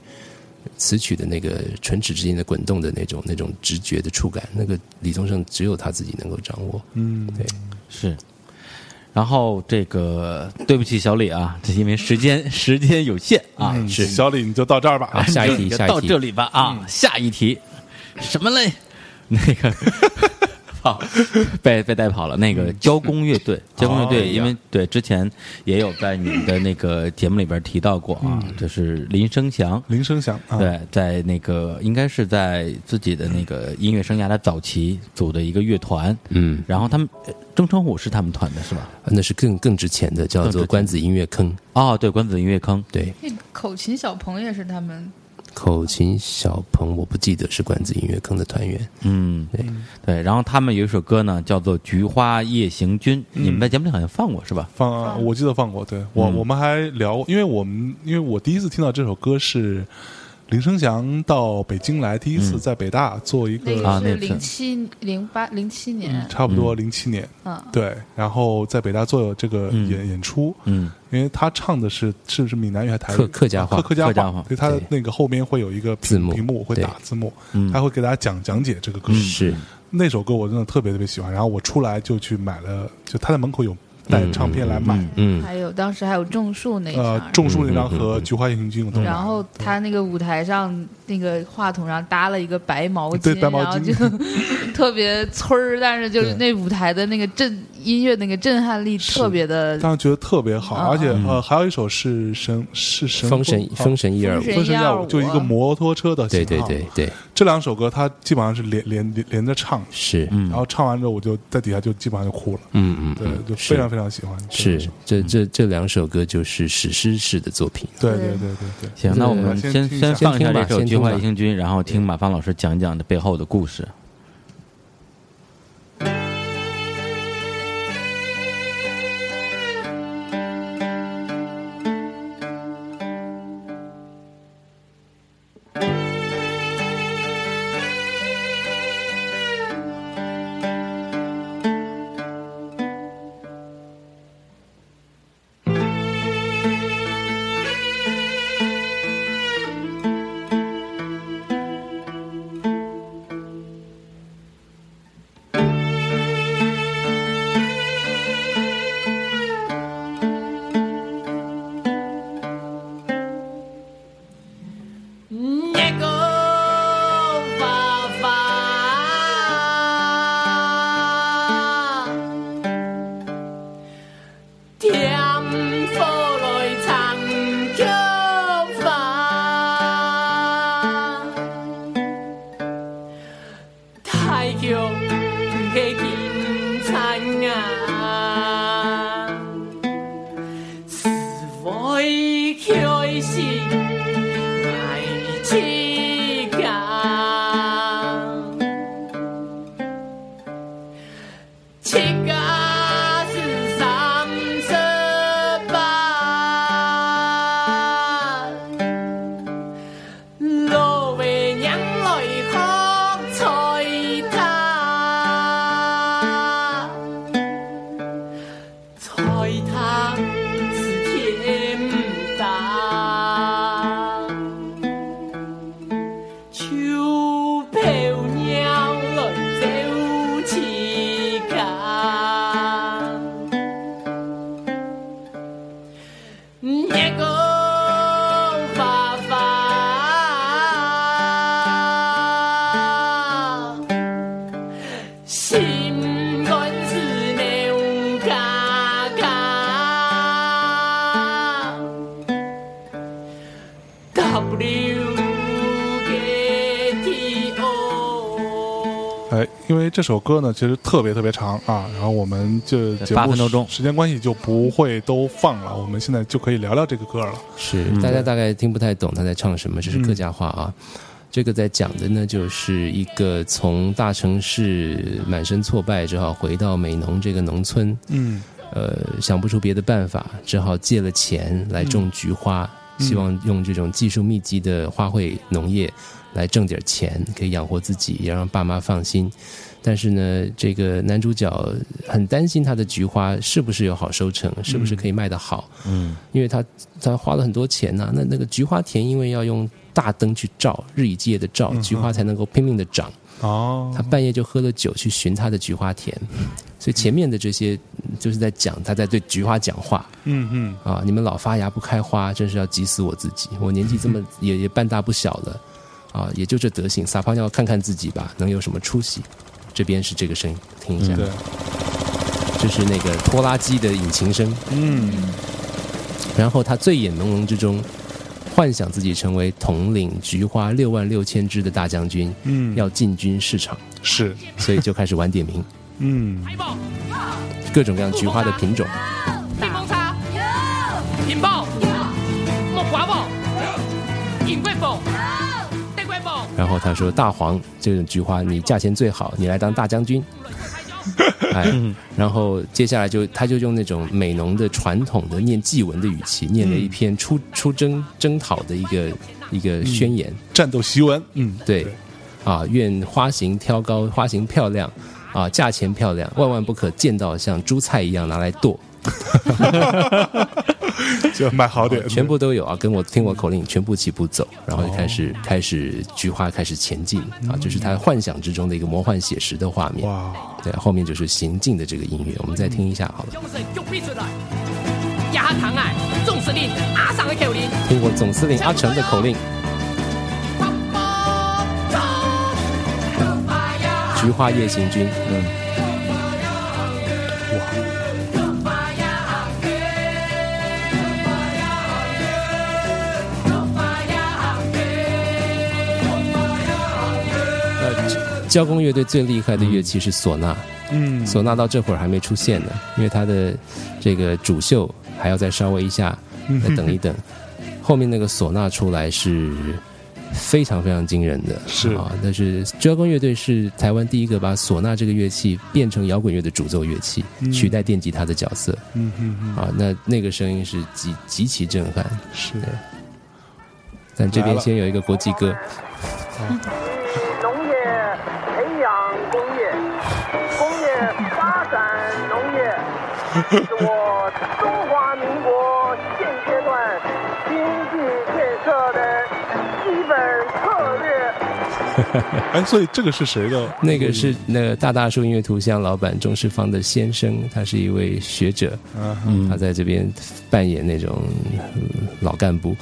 词曲的那个唇齿之间的滚动的那种那种直觉的触感，那个李宗盛只有他自己能够掌握。嗯，对，是。然后这个对不起小李啊，这因为时间时间有限啊，嗯是小李你就到这儿吧。啊下一题 下一题到这里吧啊，下一题什么嘞？那个好，被被带跑了。那个交工乐队，交工乐哎队，因为对之前也有在你的那个节目里边提到过啊，就是林生祥。林生祥啊，对，在那个应该是在自己的那个音乐生涯的早期组的一个乐团，嗯，然后他们呃钟成虎是他们团的是吧？那是更更值钱的，叫做关子音乐坑。哦，对，关子音乐坑，对，那口琴小鹏也是他们口琴小鹏，我不记得是管子音乐坑的团员。嗯，对对，然后他们有一首歌呢，叫做《菊花夜行军》，嗯你们在节目里好像放过是吧？放，我记得放过。对我嗯我们还聊过，因为我们因为我第一次听到这首歌是林生祥到北京来，第一次嗯。在北大做一个啊那次。零七零八零七年，差不多零七年，嗯，对，然后在北大做这个嗯。演演出，嗯。因为他唱的是是不是闽南语还是台语？客客家话客客家客家话所以他的那个后边会有一个屏字幕。屏幕会打字幕，嗯。他会给大家讲讲解这个歌。是，那首歌我真的特别特别喜欢，然后我出来就去买了，就他在门口有带唱片来买，嗯嗯，还有当时还有种树那呃，种树那张和嗯菊花夜行军我都买了。然后他那个舞台上那个话筒上搭了一个白毛巾，对白毛巾。然后就 特别村儿，但是就是那舞台的那个震音乐那个震撼力特别的当时觉得特别好，嗯而且嗯。呃，还有一首是神是神封神啊封神一二五。封，神封神耀舞，125就一个摩托车的对对对对，这两首歌它基本上是连连连连着唱，是，嗯。然后唱完之后我就在底下就基本上就哭了，嗯嗯，对，嗯。就非常非常喜欢。是是，这这这两首歌就是史诗式的作品。对对对。对对。行，那我们先先放一下这首《菊花夜行军》，然后听马芳老师讲讲这背后的故事。的金灿啊，这首歌呢其实特别特别长啊，然后我们就节目八分多钟时间关系就不会都放了，我们现在就可以聊聊这个歌了。是，大家大概听不太懂他在唱什么，这是客家话啊。这个在讲的呢，就是一个从大城市满身挫败，只好回到美农这个农村，嗯呃，想不出别的办法，只好借了钱来种菊花，希望用这种技术密集的花卉农业来挣点钱，可以养活自己，也让爸妈放心。但是呢，这个男主角很担心他的菊花是不是有好收成，是不是可以卖得好。嗯，因为他他花了很多钱呐、那那个菊花田因为要用大灯去照，日以继夜的照，菊花才能够拼命的长。哦他半夜就喝了酒去寻他的菊花田，所以前面的这些嗯就是在讲他在对菊花讲话嗯嗯啊，你们老发芽不开花，真是要急死我自己。我年纪这么 也也半大不小了啊，也就这德行，撒泡尿看看自己吧，能有什么出息？这边是这个声音，听一下，对。这是那个拖拉机的引擎声。嗯然后他醉眼朦胧之中，幻想自己成为统领菊花六万六千支的大将军，嗯。要进军市场，是。所以就开始玩点名，嗯。各种各样菊花的品种。柠檬茶、银宝、木瓜宝、银桂宝、玫瑰宝、然后他说：“大黄这种菊花，你价钱最好，你来当大将军。”哎，然后接下来就他就用那种美浓的传统的念祭文的语气，念了一篇出出征征讨的一个一个宣言。战斗檄文，嗯。对，啊，愿花型挑高，花型漂亮，啊，价钱漂亮，万万不可见到像猪菜一样拿来剁，就买好点，全部都有啊，跟我听我口令，全部起步走，然后就开始、开始菊花开始前进啊，就是他幻想之中的一个魔幻写实的画面。哇，对，后面就是行进的这个音乐，我们再听一下好了。凶神就必出来，压堂啊，总司令阿上的口令，听我总司令阿成的口令，菊花夜行军，嗯，交工乐队最厉害的乐器是唢呐，嗯。唢呐到这会儿还没出现呢，因为它的这个主秀还要再稍微一下，再等一等。后面那个唢呐出来是非常非常惊人的，是。啊。但是交工乐队是台湾第一个把唢呐这个乐器变成摇滚乐的主奏乐器，取代电吉他的角色。嗯嗯嗯，啊。那那个声音是极极其震撼。是。但这边先有一个国际歌，农是我中华民国现阶段经济建设的基本策略。哎，所以这个是谁的？那个是那个大大树音乐图像老板钟世芳的先生，他是一位学者，啊，嗯他在这边扮演那种、嗯老干部。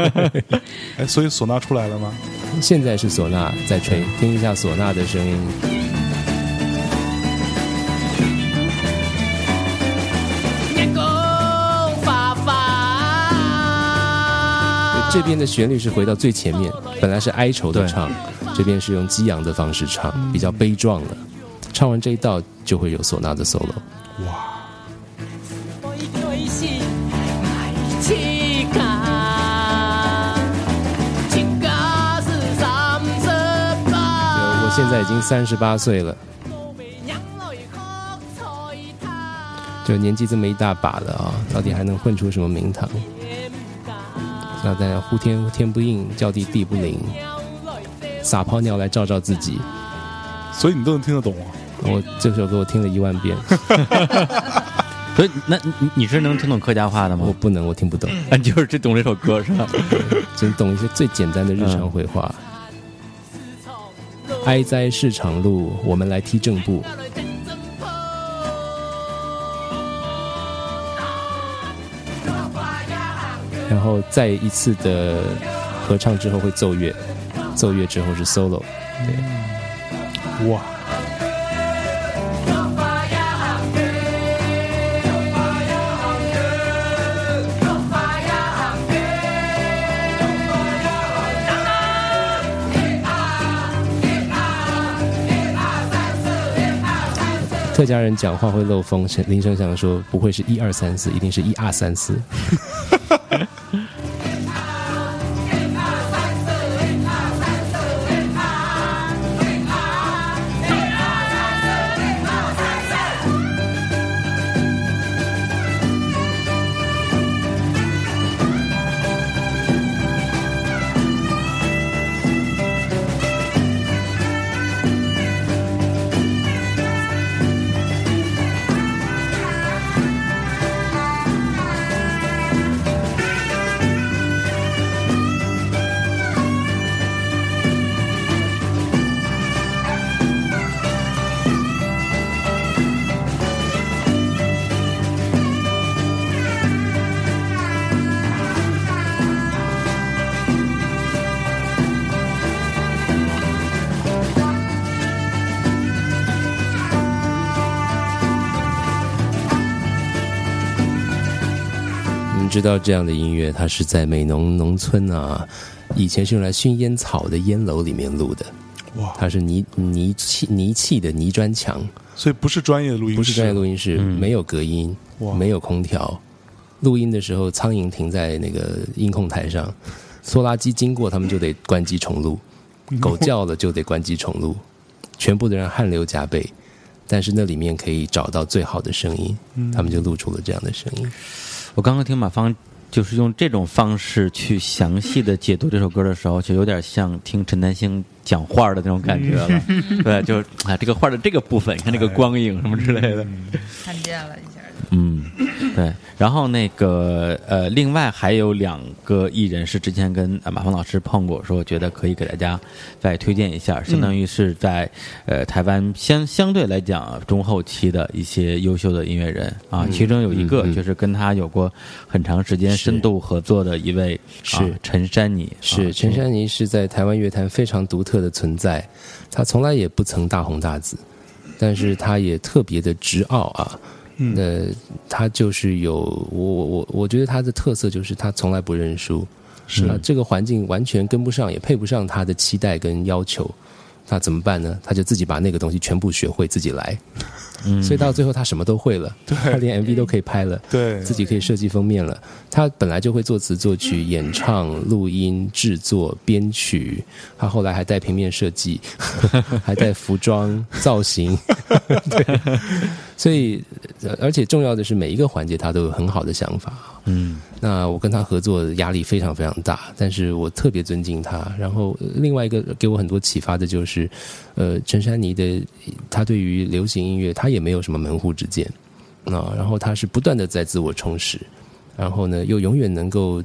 哎，所以唢呐出来了吗？现在是唢呐在吹，听一下唢呐的声音。这边的旋律是回到最前面，本来是哀愁的唱，这边是用激昂的方式唱，比较悲壮的。唱完这一道就会有唢呐的 solo。我一开始爱乞丐，乞丐是三十呃八。我现在已经三十八岁了，就年纪这么一大把了啊，到底还能混出什么名堂？那在呼天天不应，叫地地不灵，撒泡尿来照照自己。所以你都能听得懂啊？我这首歌我听了一万遍，所以那你你是能听懂客家话的吗？我不能，我听不懂，啊，你就是只懂这首歌是吧？只懂一些最简单的日常绘画。哀哉市场路，我们来踢正步。然后再一次的合唱之后会奏乐，奏乐之后是 solo 对。哇，特家人讲话会漏风，林声祥说不会是一二三四，一定是一二三四。知道这样的音乐，它是在美浓农村啊，以前是用来熏烟草的烟楼里面录的。哇，它是泥泥砌泥砌的泥砖墙，所以不是专业的录音室，不是专业录音室，嗯没有隔音，没有空调。录音的时候，苍蝇停在那个音控台上，拖拉机经过，他们就得关机重录；狗叫了就得关机重录，全部的人汗流浃背。但是那里面可以找到最好的声音，他们就录出了这样的声音。我刚刚听马芳就是用这种方式去详细的解读这首歌的时候，就有点像听陈丹青讲话的那种感觉了。对，就是啊，这个画的这个部分，你看这个光影什么之类的。看见了一下，嗯，对。然后那个呃，另外还有两个艺人是之前跟呃马峰老师碰过，说觉得可以给大家再推荐一下，相当于是在呃台湾相相对来讲中后期的一些优秀的音乐人啊，其中有一个就是跟他有过很长时间深度合作的一位是。啊陈珊妮，是啊陈珊妮是在台湾乐坛非常独特的存在，他从来也不曾大红大紫，但是他也特别的执傲啊。嗯那他就是有我我我我觉得他的特色就是他从来不认输，是啊这个环境完全跟不上，也配不上他的期待跟要求，那怎么办呢？他就自己把那个东西全部学会，自己来。嗯所以到最后，他什么都会了，他连 MV 都可以拍了。对自己可以设计封面了。他本来就会作词作曲、演唱、录音、制作、编曲，他后来还带平面设计，还带服装造型，对，所以呃而且重要的是每一个环节他都有很好的想法。嗯那我跟他合作压力非常非常大，但是我特别尊敬他。然后另外一个给我很多启发的就是，呃，陈珊妮的他对于流行音乐他也没有什么门户之见啊，然后他是不断的在自我充实，然后呢又永远能够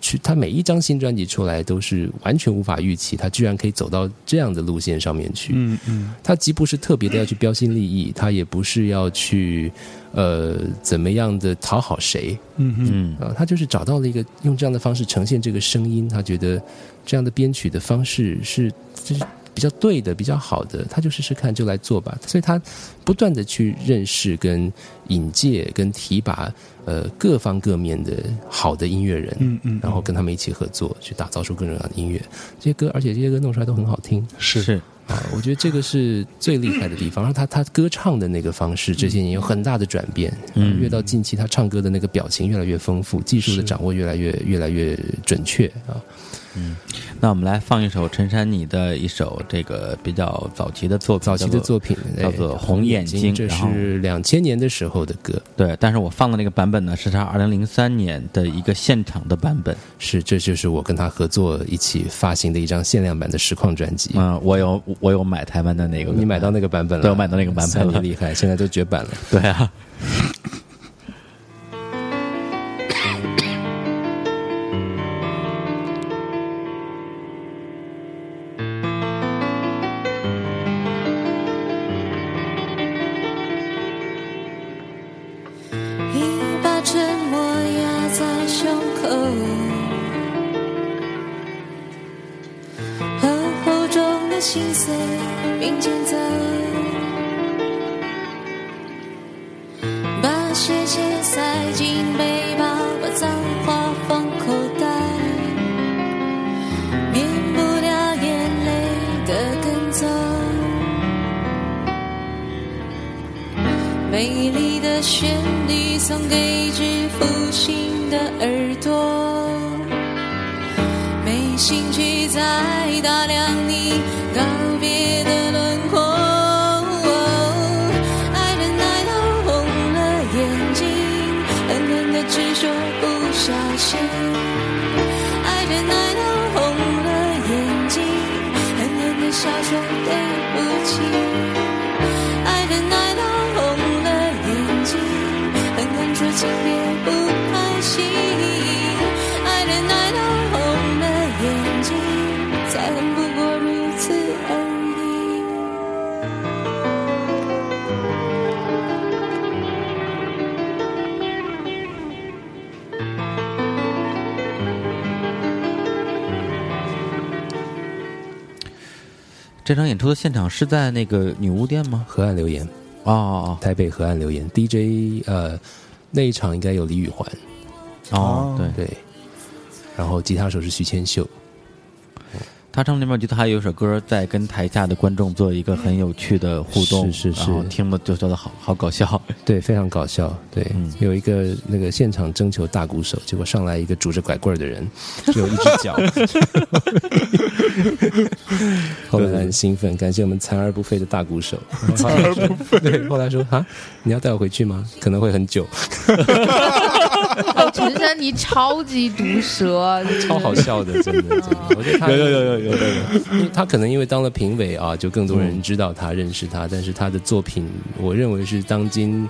去，他每一张新专辑出来都是完全无法预期，他居然可以走到这样的路线上面去。嗯嗯他既不是特别的要去标新立异，他也不是要去呃怎么样的讨好谁，嗯嗯嗯啊，他就是找到了一个用这样的方式呈现这个声音，他觉得这样的编曲的方式是就是比较对的、比较好的，他就试试看，就来做吧。所以他不断的去认识、跟引介、跟提拔呃各方各面的好的音乐人，嗯嗯然后跟他们一起合作，去打造出更重要的音乐。这些歌，而且这些歌弄出来都很好听。是是啊，我觉得这个是最厉害的地方。然后他他歌唱的那个方式，这些年有很大的转变。嗯越到近期，他唱歌的那个表情越来越丰富，技术的掌握越来越越来越准确啊。那我们来放一首陈珊妮的一首这个比较早期的作品，早期的作品叫做哎红眼睛这是两千年的时候的歌，对，但是我放的那个版本呢，是他二零零三年的一个现场的版本。是这就是我跟他合作一起发行的一张限量版的实况专辑。嗯，我有我有买台湾的那个，你买到那个版本了？对我买到那个版本了 厉害，现在都绝版了。对啊，是在那个女巫店吗？河岸留言，哦哦台北河岸留言 DJ，呃，那一场应该有李宇环，哦哦，对，对，然后吉他手是徐千秀，他唱那边，我觉得还有一首歌在跟台下的观众做一个很有趣的互动，是是是然后听了就觉得好好搞笑。对，非常搞笑。对，嗯有一个那个现场征求大鼓手，结果上来一个拄着拐棍儿的人，只 有一只脚。后来很兴奋，感谢我们残而不废的大鼓手。残而不废。对，后来说啊，你要带我回去吗？可能会很久。哦，陈珊妮超级毒舌，超好笑的，真的真的。我觉得他有有有有有有因为他可能因为当了评委啊，就更多人知道他、认识他。但是他的作品，我认为是当今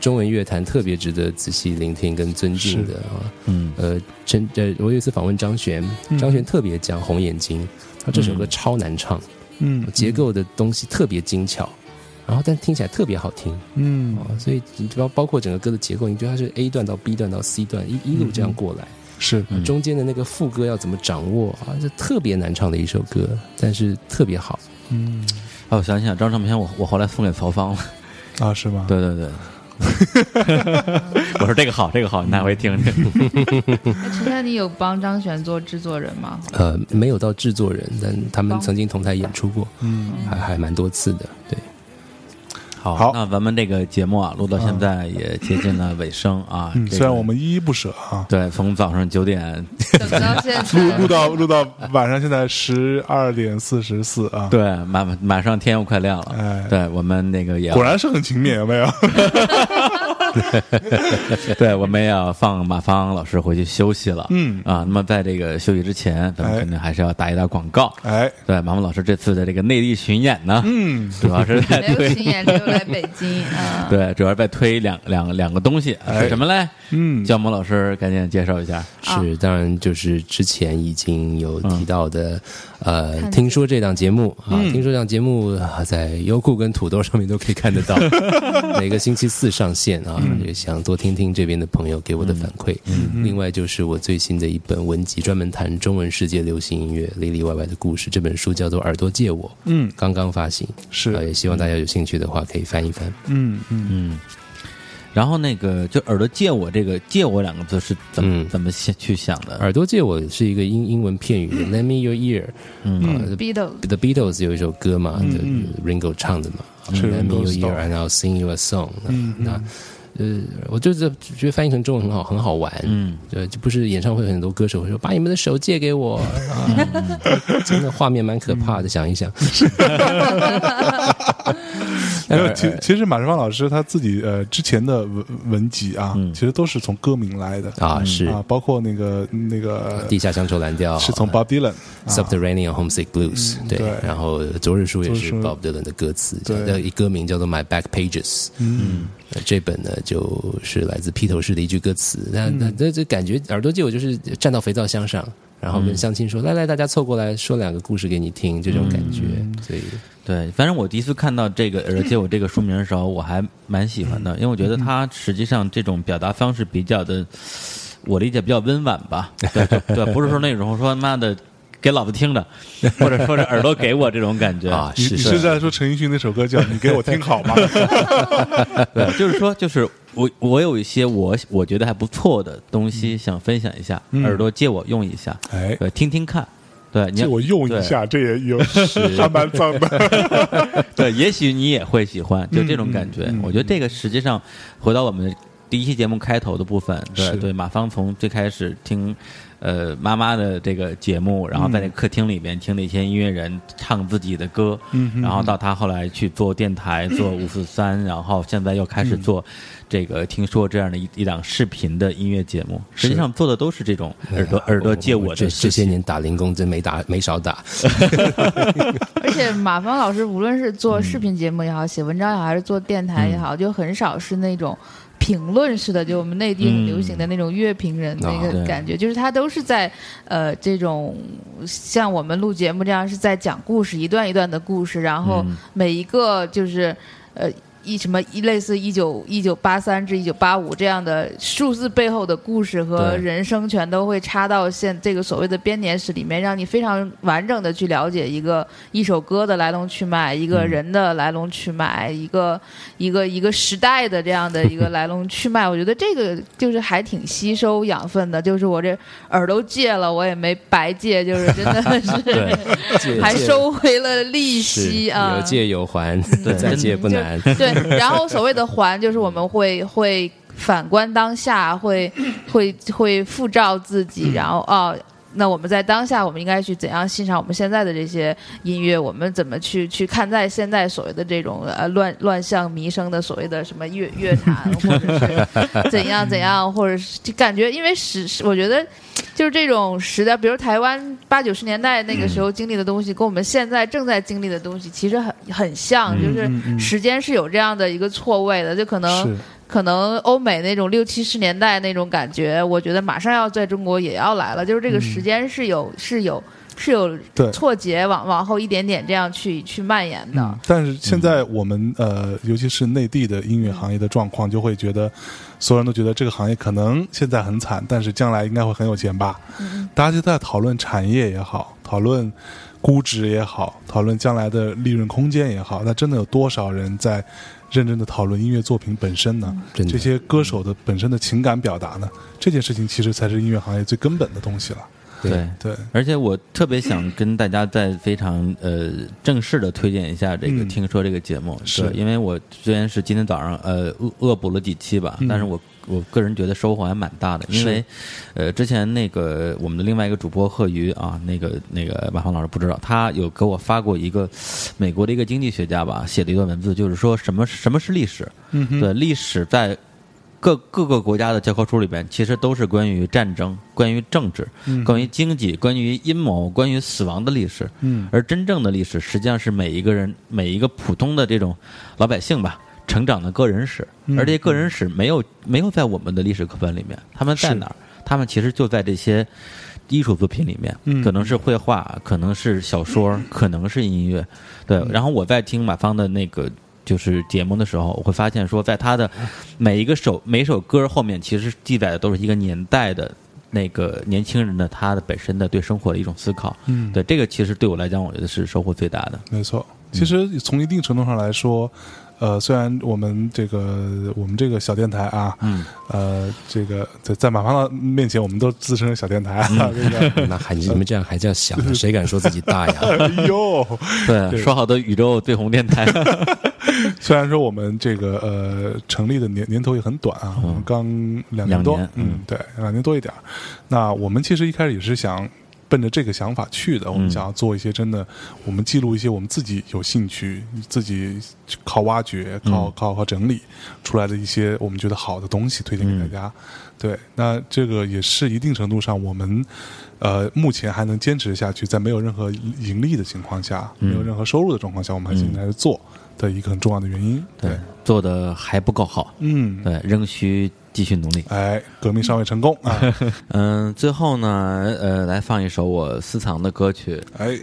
中文乐坛特别值得仔细聆听跟尊敬的啊。嗯呃，陈呃，我有一次访问张悬，张悬特别讲《红眼睛》，他这首歌超难唱，嗯结构的东西特别精巧。然后，但听起来特别好听嗯哦，所以你包包括整个歌的结构，你觉得它是 A 段到 B 段到 C 段一一路这样过来，是嗯中间的那个副歌要怎么掌握啊？这特别难唱的一首歌，但是特别好。嗯哦，我想想，这张唱片我我后来送给曹芳了。啊是吗？对对对，我说这个好，这个好，你拿回听听。哎陈珊妮有帮张悬做制作人吗？呃，没有到制作人，但他们曾经同台演出过，嗯还还蛮多次的。对，好，好。那咱们这个节目啊，录到现在也接近了尾声啊。嗯，这个虽然我们依依不舍啊，对从早上九点等到现录在录到录到晚上现在十二点四十四啊，，对马马上天又快亮了，哎。对我们那个也果然是很勤勉，有没有？对，我们也要放马芳老师回去休息了。嗯啊，那么在这个休息之前，咱们哎肯定还是要打一打广告。哎，对，马芳老师这次的这个内地巡演呢，嗯，主要是在没有推巡演，只有来北京啊。对，主要是在推两两两个东西，哎是什么嘞？嗯焦萌老师赶紧介绍一下。是当然就是之前已经有提到的，呃，听说这档节目啊，嗯。听说这档节目啊在优酷跟土豆上面都可以看得到，每个星期四上线啊，也想多听听这边的朋友给我的反馈。另外就是我最新的一本文集，专门谈中文世界流行音乐里里外外的故事，这本书叫做《耳朵借我》，嗯。刚刚发行，是。呃，也希望大家有兴趣的话可以翻一翻。嗯嗯。嗯，然后那个就耳朵借我这个借我两个字是怎么、嗯。怎么想去想的？耳朵借我是一个英英文片语，Lend me your ear。嗯。啊 Beatles The Beatles 有一首歌嘛，就嗯。Ringo 唱的嘛是，Let me your ear and I'll sing you a song 那。嗯那呃，我就是觉得翻译成中文很好，很好玩。嗯，对，就不是演唱会很多歌手会说把你们的手借给我。啊，真的画面蛮可怕的，想一想。没有，其其实马世芳老师他自己呃之前的文文集啊，嗯。其实都是从歌名来的。啊，是。啊，包括那个那个地下乡愁蓝调 是从 Bob Dylan 啊。Subterranean Homesick Blues，对对，然后昨日书也是 Bob Dylan 的歌词，对。的一歌名叫做 My Back Pages。嗯。呃这本呢，就是来自披头士的一句歌词。那嗯。那这这感觉耳朵借我就是站到肥皂箱上，然后跟相亲说：“来来，大家凑过来说两个故事给你听。”这种感觉，嗯所以对，反正我第一次看到这个而且我这个书名的时候，我还蛮喜欢的，因为我觉得它实际上这种表达方式比较的，我理解比较温婉吧。对对，不是说那种说妈的给老子听的，或者说是耳朵给我这种感觉啊，你是是是在说陈奕迅那首歌叫《你给我听好吗》？对，就是说，就是我我有一些我我觉得还不错的东西想分享一下，嗯耳朵借我用一下，哎对，听听看。对，你借我用一下，这也有还蛮脏的。对，也许你也会喜欢，就这种感觉。嗯嗯我觉得这个实际上回到我们第一期节目开头的部分，对对，马芳从最开始听。呃，妈妈的这个节目，然后在那客厅里面听那些音乐人唱自己的歌，嗯然后到他后来去做电台，做五四三，然后现在又开始做这个听说这样的一一档视频的音乐节目，实际上做的都是这种耳朵耳朵借我的这这些年打零工真没打没少打，而且马芳老师无论是做视频节目也好，写文章也好，还是做电台也好，就很少是那种。评论式的，就我们内地很流行的那种乐评人那个感觉，就是他都是在呃这种像我们录节目这样是在讲故事，一段一段的故事，然后嗯。每一个就是呃一什么一类似一九一九八三至一九八五这样的数字背后的故事和人生，全都会插到现这个所谓的编年史里面，让你非常完整的去了解一个一首歌的来龙去脉，一个人的来龙去脉，一个一个一个时代的这样的一个 来龙去脉。我觉得这个就是还挺吸收养分的，就是我这耳朵借了，我也没白借，就是真的是 还收回了利息啊，有借有还，对再借不难。对，然后所谓的还，就是我们会会反观当下，会会会复照自己，然后哦。那我们在当下，我们应该去怎样欣赏我们现在的这些音乐？我们怎么去去看待现在所谓的这种呃乱乱象弥生的所谓的什么乐乐坛，或者是怎样怎样，或者是就感觉，因为时我觉得就是这种时代，比如台湾八九十年代那个时候经历的东西，跟我们现在正在经历的东西其实很很像，就是时间是有这样的一个错位的，就可能是可能欧美那种六七十年代那种感觉，我觉得马上要在中国也要来了，就是这个时间是有、是有是有嗯对错节往往后一点点这样去去蔓延的。嗯，但是现在我们呃，尤其是内地的音乐行业的状况，就会觉得所有人都觉得这个行业可能现在很惨，但是将来应该会很有钱吧？嗯大家就在讨论产业也好，讨论估值也好，讨论将来的利润空间也好，那真的有多少人在认真的讨论音乐作品本身呢？这些歌手的本身的情感表达呢？这件事情其实才是音乐行业最根本的东西了。对。对，而且我特别想跟大家再非常呃正式的推荐一下这个嗯听说这个节目，是因为我虽然是今天早上呃恶恶补了几期吧，嗯但是我我个人觉得收获还蛮大的，因为呃之前那个我们的另外一个主播贺瑜啊，那个那个马芳老师不知道，他有给我发过一个美国的一个经济学家吧写的一段文字，就是说什么什么是历史，嗯，对，历史在各各个国家的教科书里边，其实都是关于战争、关于政治、嗯关于经济、关于阴谋、关于死亡的历史。嗯。而真正的历史，实际上是每一个人、每一个普通的这种老百姓吧，成长的个人史。嗯而这些个人史没有没有在我们的历史课本里面，他们在哪儿？他们其实就在这些艺术作品里面，嗯可能是绘画，可能是小说，可能是音乐。对，嗯然后我在听马芳的那个就是节目的时候，我会发现说，在他的每一个首每首歌后面，其实记载的都是一个年代的那个年轻人的他的本身的对生活的一种思考。嗯对这个其实对我来讲，我觉得是收获最大的。没错，其实从一定程度上来说，呃，虽然我们这个我们这个小电台啊，嗯，呃，这个在在马芳的面前，我们都自称小电台啊，这个，那还你们这样还叫小？谁敢说自己大呀？哎呦，对，说好的宇宙对红电台，虽然说我们这个呃成立的年年头也很短啊，我们刚两年多，年嗯嗯，对，两年多一点儿。那我们其实一开始也是想奔着这个想法去的，我们嗯想要做一些真的，我们记录一些我们自己有兴趣、自己靠挖掘、靠、嗯靠靠整理出来的一些我们觉得好的东西，推荐给大家。对，那这个也是一定程度上我们。呃，目前还能坚持下去，在没有任何盈利的情况下，嗯没有任何收入的状况下，我们还进来做的一个很重要的原因。对，做的还不够好，嗯，对，仍需继续努力。哎，革命尚未成功啊！嗯，最后呢，呃，来放一首我私藏的歌曲，哎，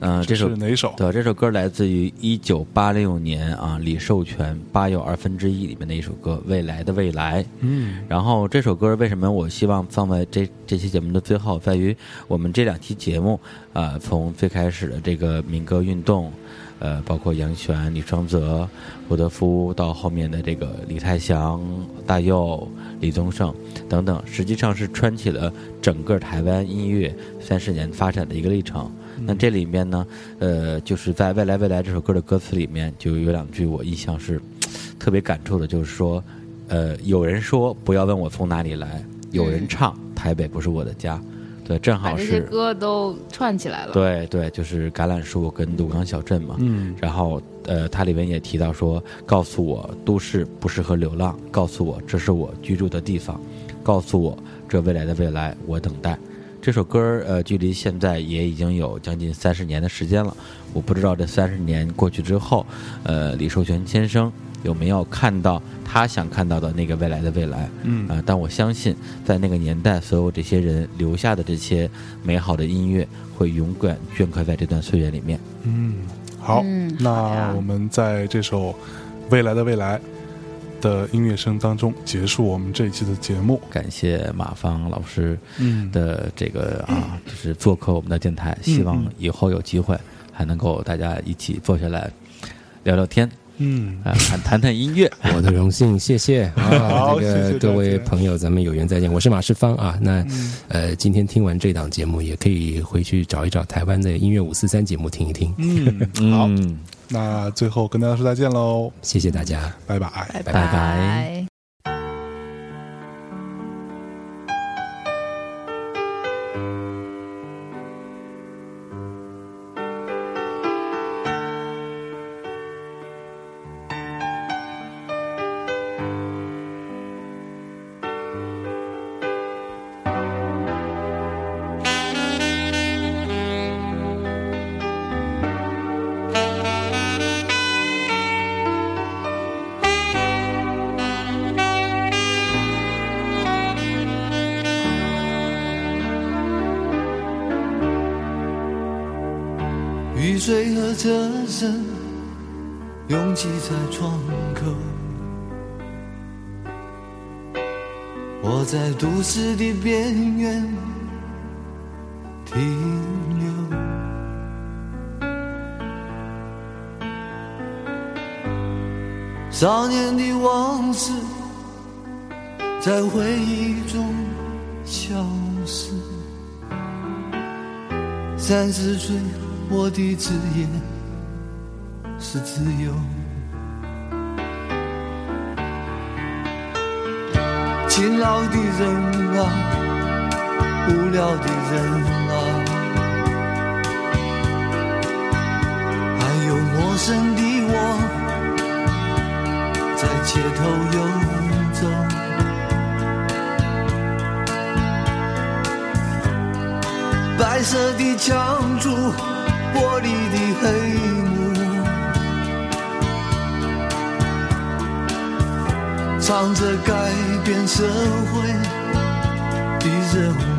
嗯、这首是哪一首？对，这首歌来自于一九八六年啊，李寿全《八又二分之一》里面的一首歌《未来的未来》。嗯，然后这首歌为什么我希望放在这这期节目的最后，在于我们这两期节目啊、从最开始的这个民歌运动，呃，包括杨璇、李双泽、胡德夫，到后面的这个李泰祥、大佑、李宗盛等等，实际上是穿起了整个台湾音乐三十年发展的一个历程。那这里面呢，呃，就是在《未来未来》这首歌的歌词里面，就有两句我印象是特别感触的，就是说，呃，有人说不要问我从哪里来，有人唱台北不是我的家，对，正好把这些是歌都串起来了。对对，就是橄榄树跟鲁港小镇嘛。嗯，然后呃，它里面也提到说，告诉我都市不适合流浪，告诉我这是我居住的地方，告诉我这未来的未来我等待。这首歌儿呃，距离现在也已经有将近三十年的时间了。我不知道这三十年过去之后，呃，李寿全先生有没有看到他想看到的那个未来的未来？嗯啊、但我相信，在那个年代，所有这些人留下的这些美好的音乐，会永远镌刻在这段岁月里面。嗯，好，嗯那我们在这首《未来的未来》的音乐声当中结束我们这一期的节目。感谢马芳老师嗯的这个啊，就是做客我们的电台，希望以后有机会还能够大家一起坐下来聊聊天嗯，啊，谈谈谈音乐。我的荣幸，谢谢啊！这个谢谢各位朋友，咱们有缘再见。我是马世芳啊。那呃，今天听完这档节目，也可以回去找一找台湾的音乐五四三节目听一听。嗯，好，嗯，那最后跟大家说再见喽，谢谢大家。拜拜。拜拜少年的往事在回忆中消失。三十岁，我的职业是自由。勤劳的人啊，无聊的人啊，还有陌生的，在街头游走。白色的墙柱，玻璃的黑幕，唱着改变社会的任务。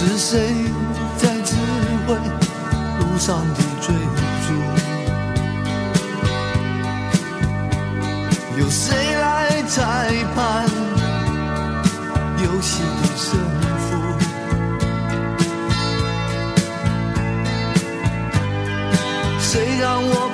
是谁在指挥路上的追逐？由谁来裁判游戏的胜负？谁让我